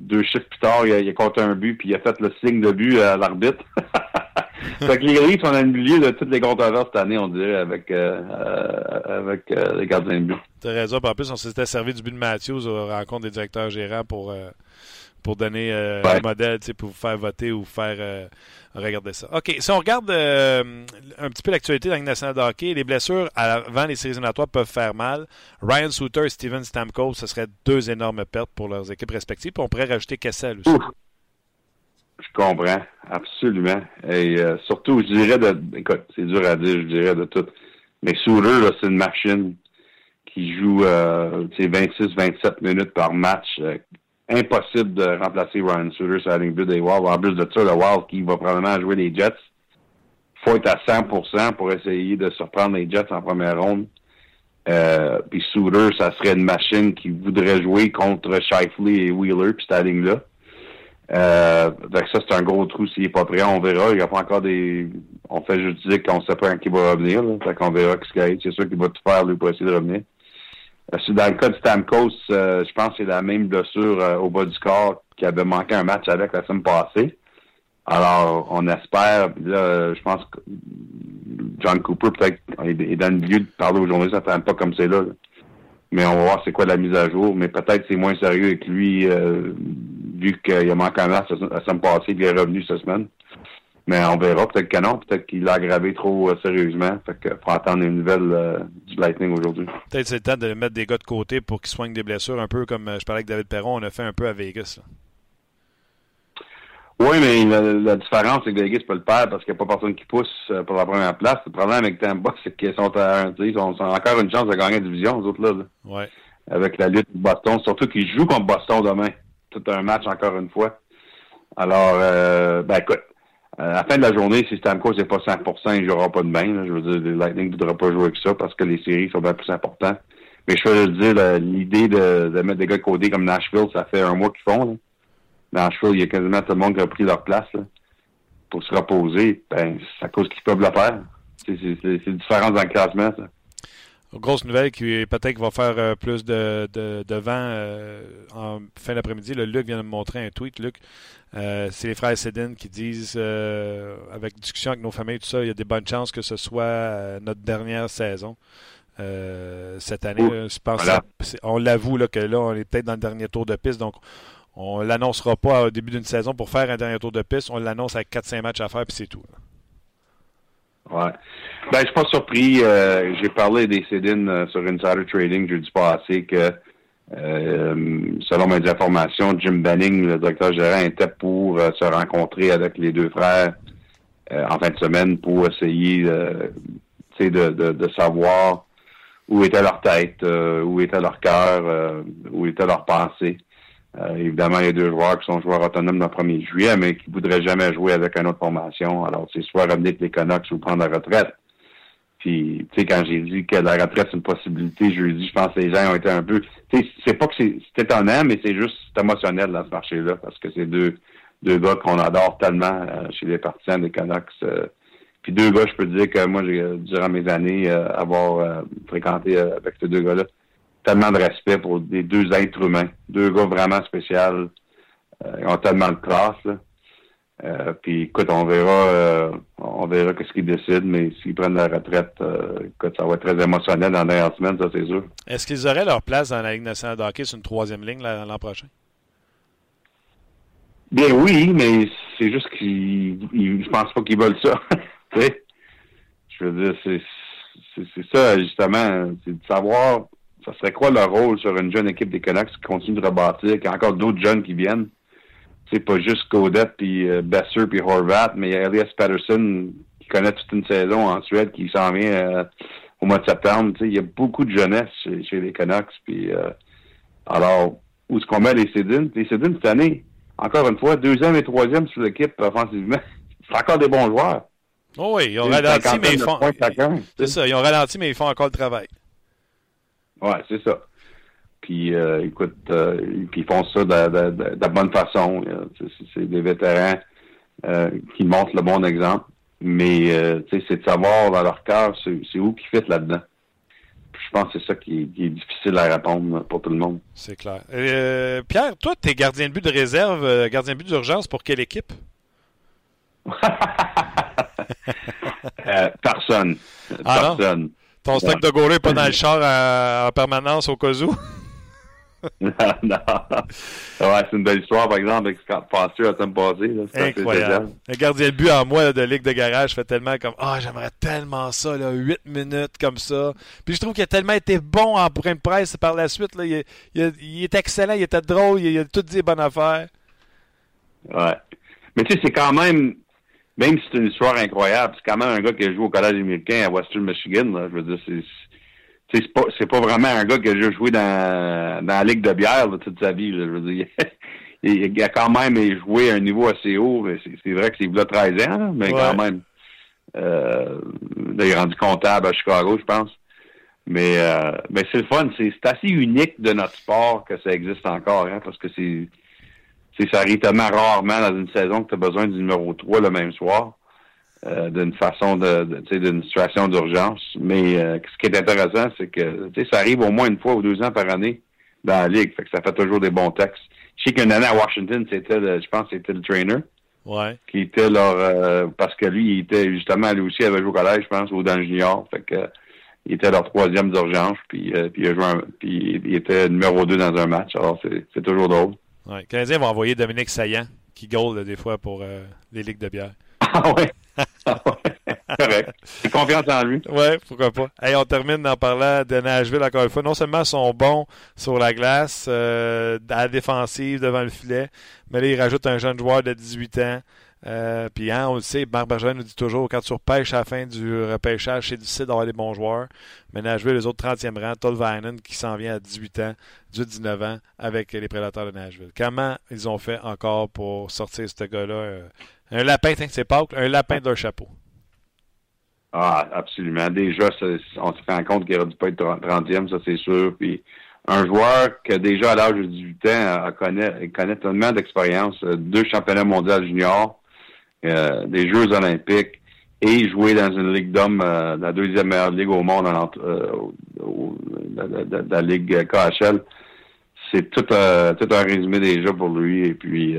deux chiffres plus tard, il a, il a, compté un but, puis il a fait le signe de but à l'arbitre. fait que les Leafs sont dans le milieu de toutes les controverses cette année, on dirait, avec, euh, euh, avec euh, les gardiens de but. T'as raison. En plus, on s'était servi du but de Matthews aux rencontres des directeurs gérants pour, pour donner un modèle, pour vous faire voter ou faire Regardez ça. OK, si on regarde un petit peu l'actualité dans la nationale de hockey, les blessures avant les séries éliminatoires peuvent faire mal. Ryan Souter et Steven Stamkos, ce serait deux énormes pertes pour leurs équipes respectives. on pourrait rajouter Kessel aussi. Je comprends, absolument. Et euh, surtout, je dirais de. Écoute, c'est dur à dire, je dirais de tout. Mais Souter, c'est une machine qui joue euh, 26-27 minutes par match. Euh, impossible de remplacer Ryan Suter sur la ligne des Wild. En plus de ça, le Wild qui va probablement jouer les Jets, faut être à 100% pour essayer de surprendre les Jets en première ronde. Euh, puis Suter, ça serait une machine qui voudrait jouer contre Shifley et Wheeler, puis cette ligne-là. Euh, donc ça, c'est un gros trou s'il n'est pas prêt. On verra. Il n'y a pas encore des... On fait juste dire qu'on ne sait pas quand il va revenir. Là. Fait qu'on verra ce qu'il arrive. C'est sûr qu'il va tout faire lui, pour essayer de revenir. Euh, dans le cas de Stamkos, euh, je pense que c'est la même blessure euh, au bas du corps qui avait manqué un match avec la semaine passée. Alors, on espère, là, je pense que John Cooper, peut-être, est dans le milieu de parler aux journalistes, ça ne pas comme c'est là, là, Mais on va voir c'est quoi la mise à jour. Mais peut-être c'est moins sérieux avec lui, euh, vu qu'il a manqué un match la semaine passée, qu'il est revenu cette semaine. Mais on verra. Peut-être que non. Peut-être qu'il l'a aggravé trop euh, sérieusement. Fait que faut attendre une nouvelle euh, du Lightning aujourd'hui. Peut-être c'est le temps de mettre des gars de côté pour qu'ils soignent des blessures, un peu comme je parlais avec David Perron, on a fait un peu à Vegas. Là. Oui, mais la, la différence, c'est que Vegas peut le perdre parce qu'il n'y a pas personne qui pousse euh, pour la première place. Le problème avec Tampa, c'est qu'ils sont, à, ils ont, ont encore une chance de gagner la division, les autres là. là. Ouais. Avec la lutte de Boston. Surtout qu'ils jouent contre Boston demain. Tout un match encore une fois. Alors, euh, ben écoute, à la fin de la journée, si Stamkos n'est pas 100%, il ne jouera pas demain. Là. Je veux dire, le Lightning ne voudra pas jouer avec ça parce que les séries sont bien plus importantes. Mais je veux dire, l'idée de, de, mettre des gars codés comme Nashville, ça fait un mois qu'ils font. Là. Nashville, il y a quasiment tout le monde qui a pris leur place là, pour se reposer. Ben, c'est à cause qu'ils peuvent le faire. C'est différent dans le classement, ça. Grosse nouvelle qui peut-être va faire euh, plus de, de, de vent euh, en fin d'après-midi. Le Luc vient de me montrer un tweet, Luc. Euh, c'est les frères Sedin qui disent, avec discussion avec nos familles, tout ça, il y a des bonnes chances que ce soit notre dernière saison cette année. Ouh, je pense voilà. que on l'avoue que là, on est peut-être dans le dernier tour de piste, donc on l'annoncera pas au début d'une saison pour faire un dernier tour de piste. On l'annonce avec 4-5 matchs à faire, puis c'est tout. Là. Ouais. Ben, je suis pas surpris. Euh, J'ai parlé des Cédines euh, sur Insider Trading jeudi passé que, euh, selon mes informations, Jim Benning, le directeur général, était pour euh, se rencontrer avec les deux frères euh, en fin de semaine pour essayer de, de, de, savoir où était leur tête, où était leur cœur, où était leur pensée. Euh, évidemment, il y a deux joueurs qui sont joueurs autonomes le 1er juillet, mais qui ne voudraient jamais jouer avec une autre formation. Alors, c'est soit ramener avec les Canucks ou prendre la retraite. Puis, tu sais, quand j'ai dit que la retraite, c'est une possibilité, jeudi, je pense que les gens ont été un peu... Tu sais, c'est pas que c'est étonnant, mais c'est juste émotionnel dans ce marché-là, parce que c'est deux, deux gars qu'on adore tellement euh, chez les partisans des Canucks. Euh, puis deux gars, je peux dire que moi, durant mes années, euh, avoir fréquenté avec ces deux gars-là, tellement de respect pour les deux êtres humains. Deux gars vraiment spéciaux. Euh, ils ont tellement de classe. Là. Euh, puis écoute, on verra euh, on verra qu'est-ce qu'ils décident, mais s'ils prennent la retraite, écoute, ça va être très émotionnel dans la dernière semaine, ça c'est sûr. Est-ce qu'ils auraient leur place dans la Ligue nationale de hockey sur une troisième ligne l'an prochain? Bien oui, mais c'est juste qu'ils je pense pas qu'ils veulent ça. Je veux dire, c'est c'est ça, justement, c'est de savoir ça serait quoi leur rôle sur une jeune équipe des Canucks qui continue de rebâtir, qu'il y a encore d'autres jeunes qui viennent? C'est pas juste Codette puis euh, Besser puis Horvat, mais il y a Elias Patterson qui connaît toute une saison en Suède qui s'en vient euh, au mois de septembre. Il y a beaucoup de jeunesse chez, chez les Canucks. Puis euh, alors, où est-ce qu'on met les Cédines? Les Cédines cette année, encore une fois, deuxième et troisième sur l'équipe offensivement. C'est encore des bons joueurs. Oh oui, ils ont ralenti, mais ils font. C'est ça, ils ont ralenti, mais ils font encore le travail. Ouais, c'est ça. Puis, euh, écoute, euh, puis ils font ça de, de, de, de la bonne façon. C'est des vétérans euh, qui montrent le bon exemple. Mais, euh, tu sais, c'est de savoir dans leur cœur, c'est où qu'ils fit là-dedans. Je pense que c'est ça qui est, qui est, difficile à répondre pour tout le monde. C'est clair. Euh, Pierre, toi, t'es gardien de but de réserve, gardien de but d'urgence pour quelle équipe? personne. Ah, personne. Non? Ton stock de Goré n'est pas dans le char en, en permanence au cas où? non, non. Ouais, c'est une belle histoire, par exemple, avec Scott Foster la semaine passée. Incroyable. Le gardien de but en moi de Ligue de garage fait tellement comme Ah, oh, j'aimerais tellement ça, là, 8 minutes comme ça. Puis je trouve qu'il a tellement été bon en point de presse par la suite. Là. Il, il, il est excellent, il était drôle, il, il a tout dit bonnes affaires. Ouais. Mais tu sais, c'est quand même même si c'est une histoire incroyable, c'est quand même un gars qui a joué au collège américain à Western Michigan. Là. Je veux dire, c'est c'est pas vraiment un gars qui a juste joué dans, dans la ligue de bière là, toute sa vie. Là. Je veux dire, il, a quand même joué à un niveau assez haut. C'est vrai que c'est là 13 ans, mais quand même. Euh, il est rendu comptable à Chicago, je pense. Mais, euh, mais c'est le fun. C'est assez unique de notre sport que ça existe encore, hein, parce que c'est ça arrive tellement rarement dans une saison que tu as besoin du numéro 3 le même soir. Euh, d'une façon de, d'une situation d'urgence. Mais euh, ce qui est intéressant, c'est que ça arrive au moins une fois ou deux ans par année dans la ligue. Fait que ça fait toujours des bons textes. Je sais qu'une année à Washington, c'était je pense c'était le trainer. Ouais. Qui était leur euh, parce que lui, il était justement lui aussi il avait joué au collège, je pense, ou dans le junior. Fait que il était leur troisième d'urgence, puis, puis il a joué puis il était numéro deux dans un match. Alors c'est toujours drôle. Ouais. Les Canadiens vont envoyer Dominique Saillant, qui goal des fois pour les ligues de bière. Ah ouais. Correct. J'ai confiance en lui. Oui, pourquoi pas. Hey, on termine en parlant de Nashville encore une fois. Non seulement ils sont bons sur la glace, euh, à la défensive, devant le filet, mais là, ils rajoutent un jeune joueur de 18 ans. Euh, puis hein, on le sait, Marc Bergeron nous dit toujours quand tu repêches à la fin du repêchage, c'est difficile d'avoir des bons joueurs. Mais Nashville, les autres 30e rang, Tolvainen qui s'en vient à 18 ans, 18-19 ans avec les prédateurs de Nashville. Comment ils ont fait encore pour sortir ce gars-là euh, un lapin, c'est pas un lapin d'un chapeau? Ah, absolument. Déjà, on se rend compte qu'il aurait dû pas être 30e, ça c'est sûr. Puis un joueur qui déjà à l'âge de 18 ans connaît, connaît tellement d'expérience, euh, deux championnats mondiaux juniors, euh, des Jeux olympiques et jouer dans une ligue d'hommes, euh, la deuxième meilleure ligue au monde, la, ligue KHL. C'est tout, tout un résumé déjà pour lui. Et puis,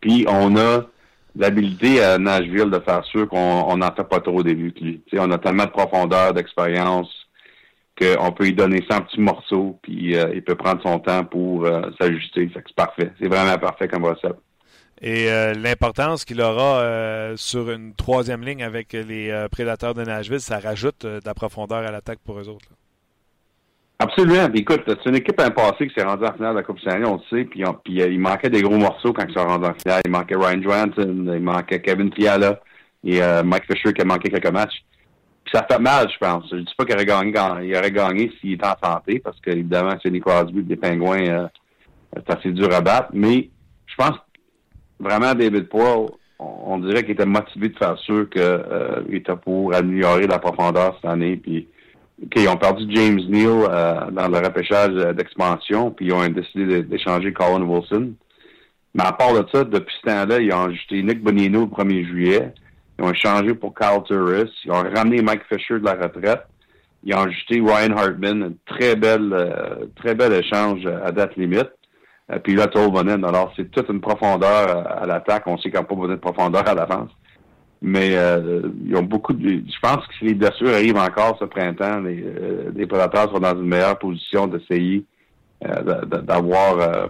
puis on a l'habilité à Nashville de faire sûr qu'on n'en fait pas trop au début de lui. on a tellement de profondeur, d'expérience qu'on peut lui donner ça en petits morceaux, puis euh, il peut prendre son temps pour euh, s'ajuster. c'est parfait. C'est vraiment parfait comme recette. Et euh, l'importance qu'il aura sur une troisième ligne avec les prédateurs de Nashville, ça rajoute de la profondeur à l'attaque pour eux autres. Absolument. écoute, c'est une équipe impassée qui s'est rendue en finale de la Coupe Stanley, on le sait, puis, puis il manquait des gros morceaux quand ils sont rendus en finale. Il manquait Ryan Johansson, il manquait Kevin Fiala et euh, Mike Fisher qui a manqué quelques matchs. Puis ça fait mal, je pense. Je dis pas qu'il aurait gagné, il aurait gagné s'il était en santé, parce qu'évidemment, c'est les Crosby des Pingouins, euh, c'est assez dur à battre. Mais je pense vraiment David Poole, on, dirait qu'il était motivé de faire sûr qu'il euh, était pour améliorer la profondeur cette année, puis OK, ils ont perdu James Neal euh, dans le repêchage euh, d'expansion, puis ils ont décidé d'échanger Colin Wilson. Mais à part de ça, depuis ce temps-là, ils ont ajouté Nick Bonino le 1er juillet. Ils ont échangé pour Kyle Turris. Ils ont ramené Mike Fisher de la retraite. Ils ont ajouté Ryan Hartman. Un très belle, euh, très bel échange à date limite. Puis là, Tolvanen. Alors, c'est toute une profondeur à, l'attaque. On sait qu'il n'y a pas besoin de profondeur à l'avance. Mais euh, ils ont beaucoup de. Je pense que si les blessures arrivent encore ce printemps, les, euh, les prédateurs sont dans une meilleure position d'essayer euh, d'avoir euh,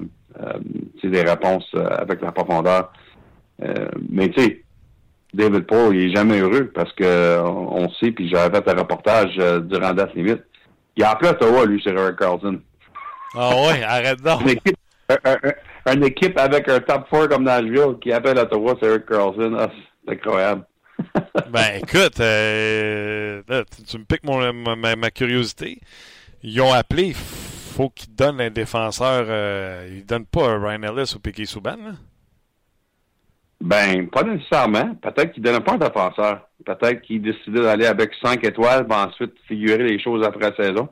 des réponses avec la profondeur. mais tu sais, David Paul, il est jamais heureux parce que on, sait, puis j'avais fait un reportage durant date limite. Il a appelé Ottawa, lui, chez Eric Carlson. Ah ouais, arrête donc. une, équipe, une équipe avec un top 4 comme Nashville qui appelle Ottawa, c'est Eric Carlson. Ah, incroyable. ben, écoute, euh, tu, me piques mon, ma, curiosité. Ils ont appelé, faut qu'ils donnent un défenseur. Euh, ils donnent pas Ryan Ellis ou Piquet Souban, Ben, pas nécessairement. Peut-être qu'ils ne donnent pas un défenseur. Peut-être qu'ils décidaient d'aller avec 5 étoiles, puis ensuite figurer les choses après la saison.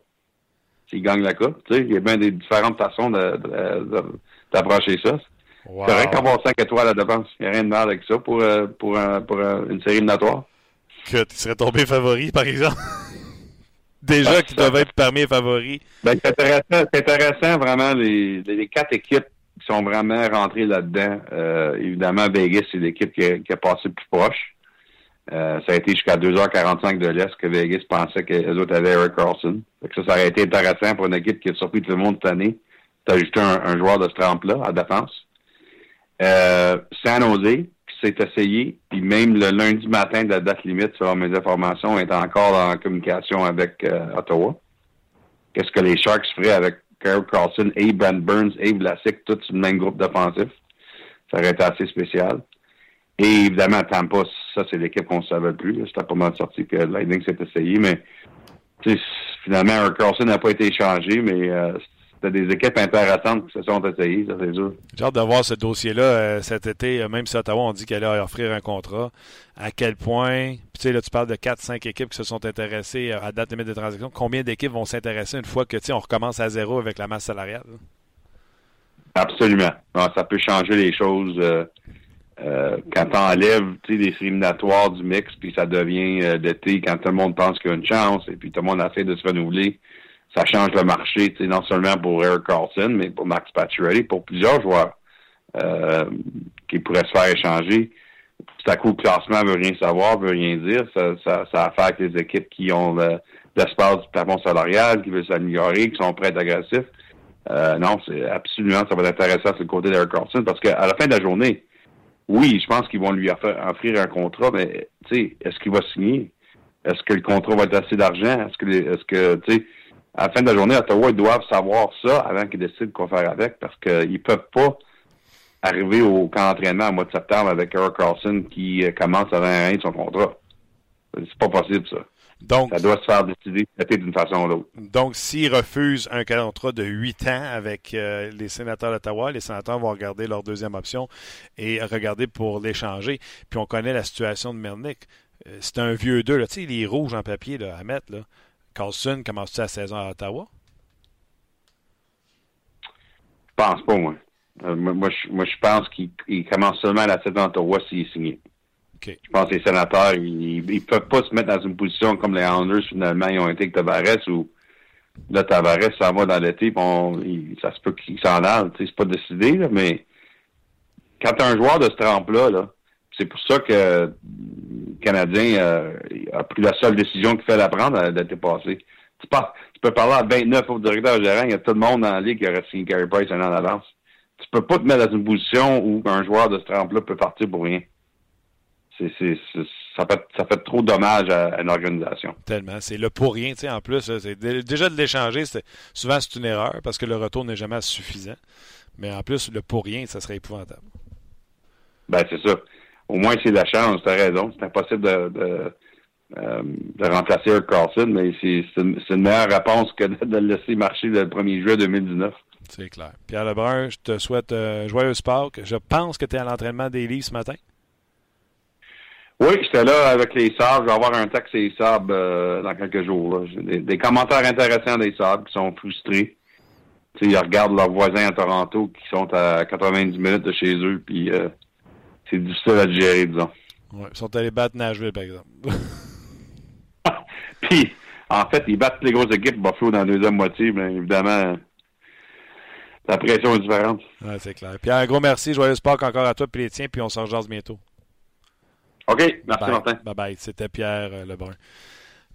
S'ils gagnent la coupe. Tu sais, il y a bien des différentes façons d'approcher ça. C'est vrai qu'avoir 5 étoiles à la défense, il n'y a rien de mal avec ça pour, euh, pour, pour une série éliminatoire. Que tu serais tombé favori, par exemple. Déjà tu devais être parmi les Ben, c'est intéressant, intéressant, vraiment, les, les, quatre équipes qui sont vraiment rentrées là-dedans. Euh, évidemment, Vegas, c'est l'équipe qui, qui a passé le plus proche. Euh, ça a été jusqu'à 2h45 de l'Est que Vegas pensait que les autres avaient Eric Carlson. ça, ça aurait été intéressant pour une équipe qui a surpris tout le monde cette année d'ajouter un, un joueur de ce trempe-là à défense. Euh, San Jose, qui s'est essayé, puis même le lundi matin de la date limite, selon mes informations, est encore en communication avec euh, Ottawa. Qu'est-ce que les Sharks feraient avec Carl Carlson et Brent Burns et Vlasic, tous le même groupe défensif? Ça aurait été assez spécial. Et évidemment, Tampa, ça, c'est l'équipe qu'on ne savait plus. C'était pas mal sorti que Lightning s'est essayé, mais finalement, Carlson n'a pas été échangé, mais euh, c'était des équipes intéressantes qui se sont essayées, ça c'est sûr. J'ai hâte de voir ce dossier-là euh, cet été, euh, même si Ottawa on dit qu'elle allait offrir un contrat. À quel point, tu sais, là, tu parles de 4-5 équipes qui se sont intéressées euh, à date limite de transaction. Combien d'équipes vont s'intéresser une fois que, tu on recommence à zéro avec la masse salariale? là? Absolument. Non, ça peut changer les choses euh, euh, quand tu enlèves les éliminatoires du mix, puis ça devient euh, l'été quand tout le monde pense qu'il y a une chance, et puis tout le monde essaie de se renouveler. Ça change le marché, non seulement pour Eric Carlson, mais pour Max Pacioretty, pour plusieurs joueurs euh, qui pourraient se faire échanger. Tout à coup, le classement veut rien savoir, veut rien dire. Ça, ça, ça a à faire avec les équipes qui ont le- l'espace du plafond salarial, qui veulent s'améliorer, qui sont prêts à agressifs. Euh, non, c'est absolument, ça va être intéressant sur le côté d'Eric Carlson parce qu'à la fin de la journée, oui, je pense qu'ils vont lui offrir, un contrat, mais est-ce qu'il va signer? Est-ce que le contrat va être assez d'argent? Est-ce que, est-ce que, tu sais, à la fin de la journée, Ottawa, ils doivent savoir ça avant qu'ils décident quoi faire avec parce qu'ils peuvent pas arriver au camp d'entraînement au mois de septembre avec Eric Carlson qui euh, commence à 20 de son contrat. C'est pas possible, ça. Donc, Ça doit se faire décider d'une façon ou l'autre. donc s'ils refusent un contrat de 8 ans avec euh, les sénateurs d'Ottawa, les sénateurs vont regarder leur deuxième option et regarder pour l'échanger. Puis on connaît la situation de Mernick. Euh, c'est un vieux deux, là. tu sais, les rouges en papier là, à mettre. Là. Carlson commence-tu la saison à Ottawa? Je pense pas, moi. Euh, moi, moi, je, moi, je pense qu'il il commence seulement la saison d'Ottawa s'il est signé. Je pense que les sénateurs, ils, ils peuvent pas se mettre dans une position comme les Islanders, finalement, ils ont été avec Tavares, où là, Tavares s'en va dans l'été, ça se peut qu'il s'en aille. C'est pas décidé, là, mais quand tu un joueur de ce trempe-là, là, c'est pour ça que le Canadien euh, a pris la seule décision qu'il fallait prendre euh, l'été passé. Tu, tu peux parler à 29 autres directeurs gérants, il y a tout le monde dans la ligue qui aurait signé Carey Price un an d'avance. Tu peux pas te mettre dans une position où un joueur de ce trempe-là peut partir pour rien. C'est, c'est, c'est- ça, fait, ça fait trop dommage à, à une organisation. Tellement. C'est le pour rien. tu sais, En plus, là, c'est dé- déjà de l'échanger, c'est- souvent c'est une erreur parce que le retour n'est jamais suffisant. Mais en plus, le pour rien, ça serait épouvantable. Ben, c'est ça. Au moins, c'est la chance, t'as raison. C'est impossible de, de, euh, de remplacer Eric Carlson, mais c'est, une, meilleure réponse que de, de le laisser marcher le 1er juillet 2019. C'est clair. Pierre Lebrun, je te souhaite euh, joyeuse Pâques. Je pense que tu es à l'entraînement des livres ce matin. Oui, j'étais là avec les Sabres. Je vais avoir un texte et les Sabres euh, dans quelques jours. là. Des, des commentaires intéressants des Sabres qui sont frustrés. Ils regardent leurs voisins à Toronto qui sont à 90 minutes de chez eux, puis euh, c'est difficile à gérer, disons. Ouais, ils sont allés battre Nashville, par exemple. Puis, en fait, ils battent les grosses équipes Buffalo dans la deuxième moitié, mais évidemment, la pression est différente. Ouais, c'est clair. Pierre, un gros merci. Joyeuse Pâques encore à toi et les tiens, puis on s'en rejase bientôt. OK, merci bye. Martin. Bye bye. C'était Pierre euh, Lebrun.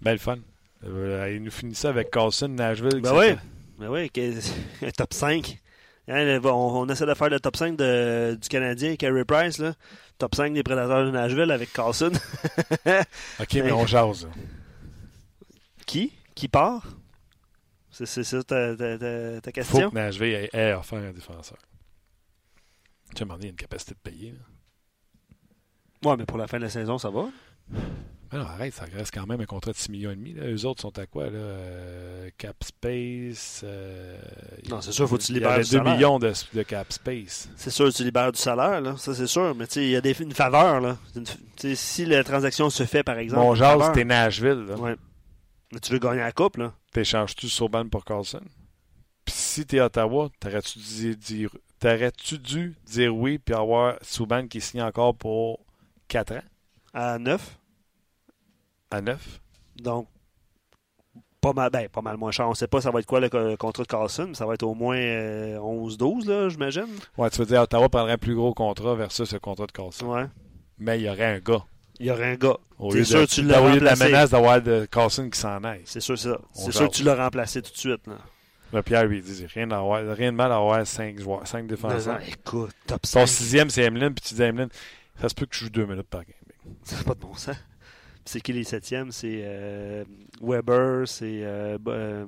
Belle fun. Euh, il nous finit ça avec Carlson, Nashville. Ben oui. Ben oui, un top 5. Hein, on, on essaie de faire le top 5 de- du Canadien, Carey Price. Là. Top 5 des prédateurs de Nashville avec Carlson. OK, mais on jase. là. Qui? Qui part? C'est ça ta, ta- ta- ta Faut question? que Nashville ait, ait offert un défenseur. Tu as demandé une capacité de payer. là. Ouais, mais pour la fin de la saison, ça va. Mais non, arrête, ça reste quand même un contrat de 6 millions et demi. Là. Eux autres sont à quoi, là? Euh, cap space. euh, Non, c'est sûr, faut que tu il libères du 2 salaire. millions de, de cap space. C'est sûr, tu libères du salaire, là. Ça, c'est sûr. Mais tu sais, il y a des, une faveur, là. Une- si la transaction se fait, par exemple. Jazz, faveur, t'es Nashville. Là. Ouais. Mais tu veux gagner la coupe, là. T'échanges-tu Sauban pour Carlson? Puis si t'es Ottawa, t'aurais-tu dû dire, t'aurais-tu dû dire oui puis avoir Souban qui signe encore pour 4 ans À 9. à 9? Donc, pas mal, ben, pas mal moins cher. On sait pas ça va être quoi le co- contrat de Carlson, mais ça va être au moins euh, 11-12, là, j'imagine. Ouais, tu veux dire Ottawa prendrait un plus gros contrat versus le contrat de Carlson. Ouais. Mais il y aurait un gars. Il y aurait un gars. Au C'est lieu, sûr de, que tu l'as au lieu de la menace d'avoir de Carlson qui s'en aille. C'est sûr, c'est ça. C'est sûr que tu l'as remplacé tout de suite, là. Là, Pierre lui dit rien, de mal à avoir 5 joueurs, 5 Non, défenseurs. non, écoute, top Son 5. sixième, c'est Emeline, puis tu dis Emeline, ça se peut que je joue 2 minutes par game. Ça n'a pas de bon sens. C'est qui les septièmes? C'est euh, Weber, c'est... Euh, euh,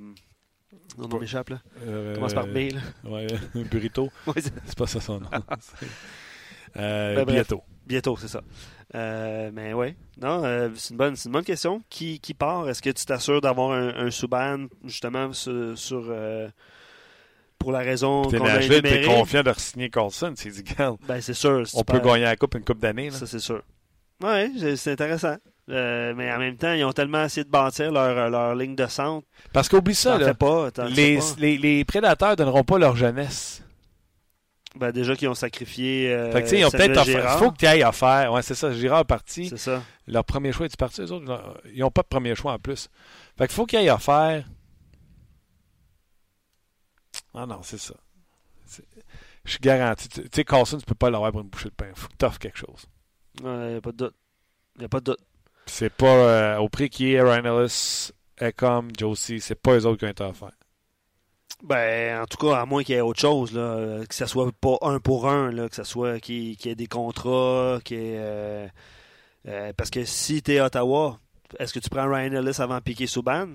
non, non, m'échappe, là. Euh, Commence par B, là. Ouais, Burrito. Ouais, c'est- pas ça son nom. euh, Ben, bientôt. Bientôt, c'est ça. Euh, mais ouais, non, euh, c'est une bonne, c'est une bonne question. Qui, qui part? Est-ce que tu t'assures d'avoir un, un Subban justement sur, sur, euh, pour la raison qu'on a énumérée. confiant de signer Carlson. Dit, regarde, Ben, c'est sûr. si on peut gagner la coupe une coupe d'années. là. Ça, c'est sûr. Oui, c'est intéressant. Euh, mais en même temps, ils ont tellement essayé de bâtir leur, leur ligne de centre. Parce qu'oublie ça, là, pas. les, pas. les, les prédateurs donneront pas leur jeunesse. Ben, déjà qu'ils ont sacrifié. Euh, Fait que, ils ont peut-être. Girard. faut que tu ailles offert. Ouais, c'est ça. Girard est parti. C'est ça. Leur premier choix est parti, eux autres? Ils n'ont pas de premier choix en plus. Fait qu'il faut qu'il aille offert. Ah non, c'est ça. Je suis garanti. Tu sais, Carlson, tu peux pas l'avoir pour une bouchée de pain. faut que tu offres quelque chose. Il n'y a pas de doute. Il n'y a pas de doute. C'est pas euh, au prix qui est Ryan Ellis, Ecom, Josie, c'est pas eux autres qui ont été offerts. Ben, en tout cas, à moins qu'il y ait autre chose, là, euh, que ce soit pas un pour un, là, que ce soit qu'il y ait des contrats, qu'il y ait, euh, euh, parce que si tu es Ottawa, est-ce que tu prends Ryan Ellis avant Piquet Souban?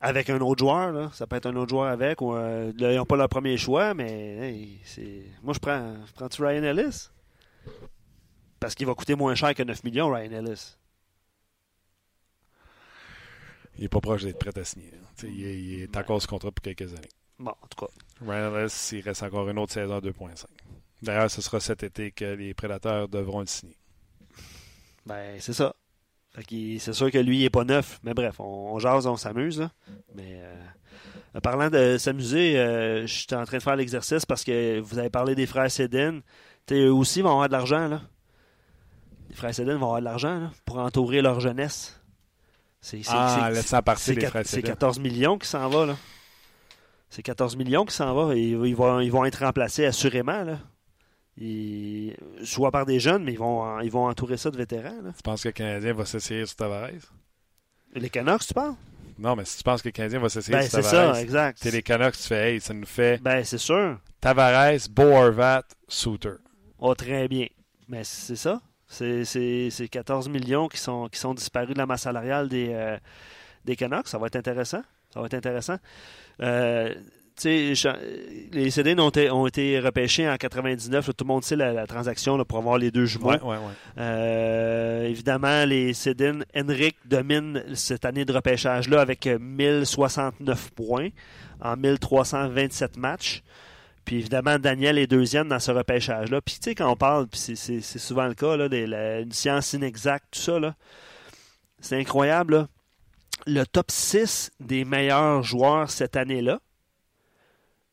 Avec un autre joueur, là, ça peut être un autre joueur avec, ou euh, là, ils n'ont pas leur premier choix, mais hey, c'est. Moi je prends. Je prends-tu Ryan Ellis? Parce qu'il va coûter moins cher que 9 millions, Ryan Ellis. Il est pas proche d'être prêt à signer. sais, Il est, il est encore sous contrat pour quelques années. Bon, en tout cas. Ryan Ellis, il reste encore une autre saison à 2.5. D'ailleurs, ce sera cet été que les prédateurs devront le signer. Ben, c'est ça. C'est sûr que lui, il n'est pas neuf. Mais bref, on, on jase, on s'amuse. Mais euh, parlant de s'amuser, euh, je suis en train de faire l'exercice parce que vous avez parlé des frères Sedin. Eux aussi vont avoir de l'argent. là. Les frères Sedin vont avoir de l'argent pour entourer leur jeunesse. C'est, Ah, laissant partir les frères c'est Sedin. 14 millions qui s'en va. là. C'est 14 millions qui s'en va. Et ils, vont, ils vont être remplacés assurément. Là. Ils- soit par des jeunes, mais ils vont, ils vont entourer ça de vétérans. là. Tu penses que le Canadien va s'essayer sur Tavares? Les Canucks, tu parles? Non, mais si tu penses que le Canadien va s'essayer Ben, sur c'est Tavares, ça, exact. c'est les Canucks, tu fais, hey, ça nous fait Ben, c'est sûr. Tavares, Bo Horvat, Souter. Oh, très bien. Mais c'est ça. C'est, c'est, c'est 14 millions qui sont, qui sont disparus de la masse salariale des, euh, des Canucks. Ça va être intéressant. Ça va être intéressant. Euh, les CD ont été, ont été repêchés en 99. là, tout le monde sait la, la transaction là, pour avoir les deux jumeaux. Ouais, ouais, ouais. Euh, évidemment, les Cédin, Henrik domine cette année de repêchage-là avec euh, 1069 points en 1327 matchs. Puis évidemment, Daniel est deuxième dans ce repêchage-là. Puis tu sais, quand on parle, puis c'est- souvent le cas, là, des- la- une science inexacte, tout ça, là, c'est incroyable. là. Le top 6 des meilleurs joueurs cette année-là,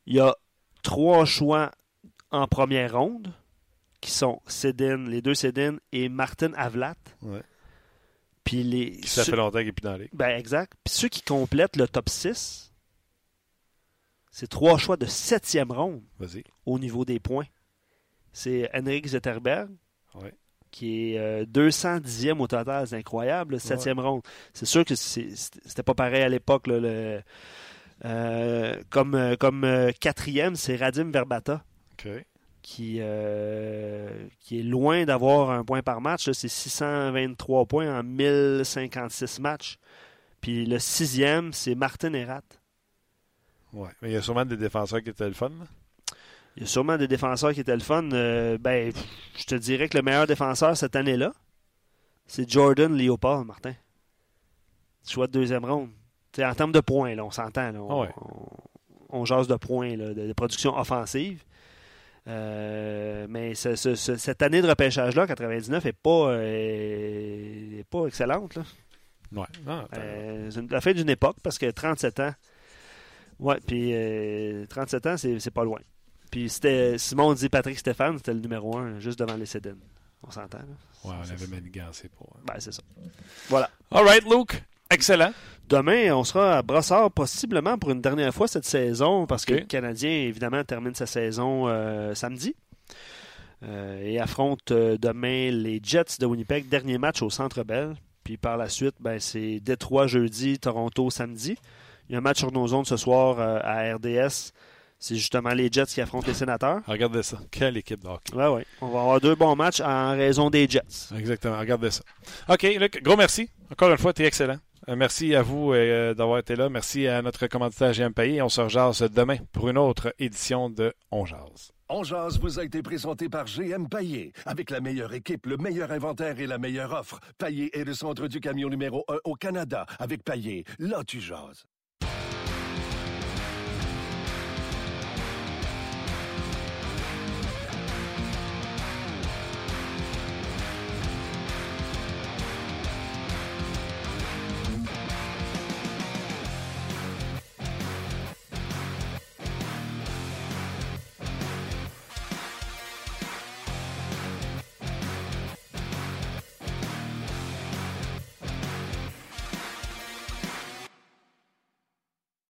il y a trois choix en première ronde qui sont Cédine, les deux Cédine et Martin Avlat. Ouais. Puis les. Ça ceux- fait longtemps qu'il n'est plus dans la ligue. ben, exact. Puis ceux qui complètent le top 6, c'est trois choix de septième ronde au niveau des points. C'est Henrik Zetterberg, Ouais. qui est euh, 210e au total. C'est incroyable, septième ronde. C'est sûr que c'était pas pareil à l'époque. le- euh, comme euh, comme euh, quatrième, c'est Radim Verbata qui, euh, qui est loin d'avoir un point par match. C'est 623 points en 1056 matchs. Puis le sixième, c'est Martin Erat. Ouais. Mais il y a sûrement des défenseurs qui étaient le fun. là. Il y a sûrement des défenseurs qui étaient le fun. Euh, ben, je te dirais que le meilleur défenseur cette année-là, c'est Jordan Leopold, Martin. Choix de deuxième ronde. T'sais, en termes de points, là, on s'entend. on, Ah ouais. on- on jase de points, là, de, de production offensive. Euh, mais ce- ce- ce- cette année de repêchage-là, 99, n'est pas, euh, est pas excellente. Là. Ouais. Ah. Euh, c'est la fin d'une époque, parce que 37 ans. Ouais, puis euh, 37 ans, c'est pas loin. Puis c'était Simon dit Patrick Stéphane, c'était le numéro un, juste devant les Cédines. On s'entend, ouais, on avait manigancé pour. hein. Ben, c'est ça. Voilà. All right, Luke. Excellent. Demain, on sera à Brossard, possiblement pour une dernière fois cette saison, parce que le Canadien, évidemment, termine sa saison euh, samedi. Euh, et affronte euh, demain les Jets de Winnipeg, dernier match au Centre Bell. Puis par la suite, ben, c'est Détroit jeudi, Toronto samedi. Il y a un match sur nos zones ce soir euh, à RDS. C'est justement les Jets qui affrontent les Sénateurs. Regardez ça. Quelle équipe de hockey. Ouais, ouais. On va avoir deux bons matchs en raison des Jets. Exactement. Regardez ça. OK, Luc, gros merci. Encore une fois, tu es excellent. Euh, merci à vous euh, d'avoir été là. Merci à notre commanditaire GM Payé. On se rejase demain pour une autre édition de On Jase. On jase vous a été présenté par GM Paillé. Avec la meilleure équipe, le meilleur inventaire et la meilleure offre. Paillé est le centre du camion numéro 1 au Canada. Avec Paillé, là tu jases.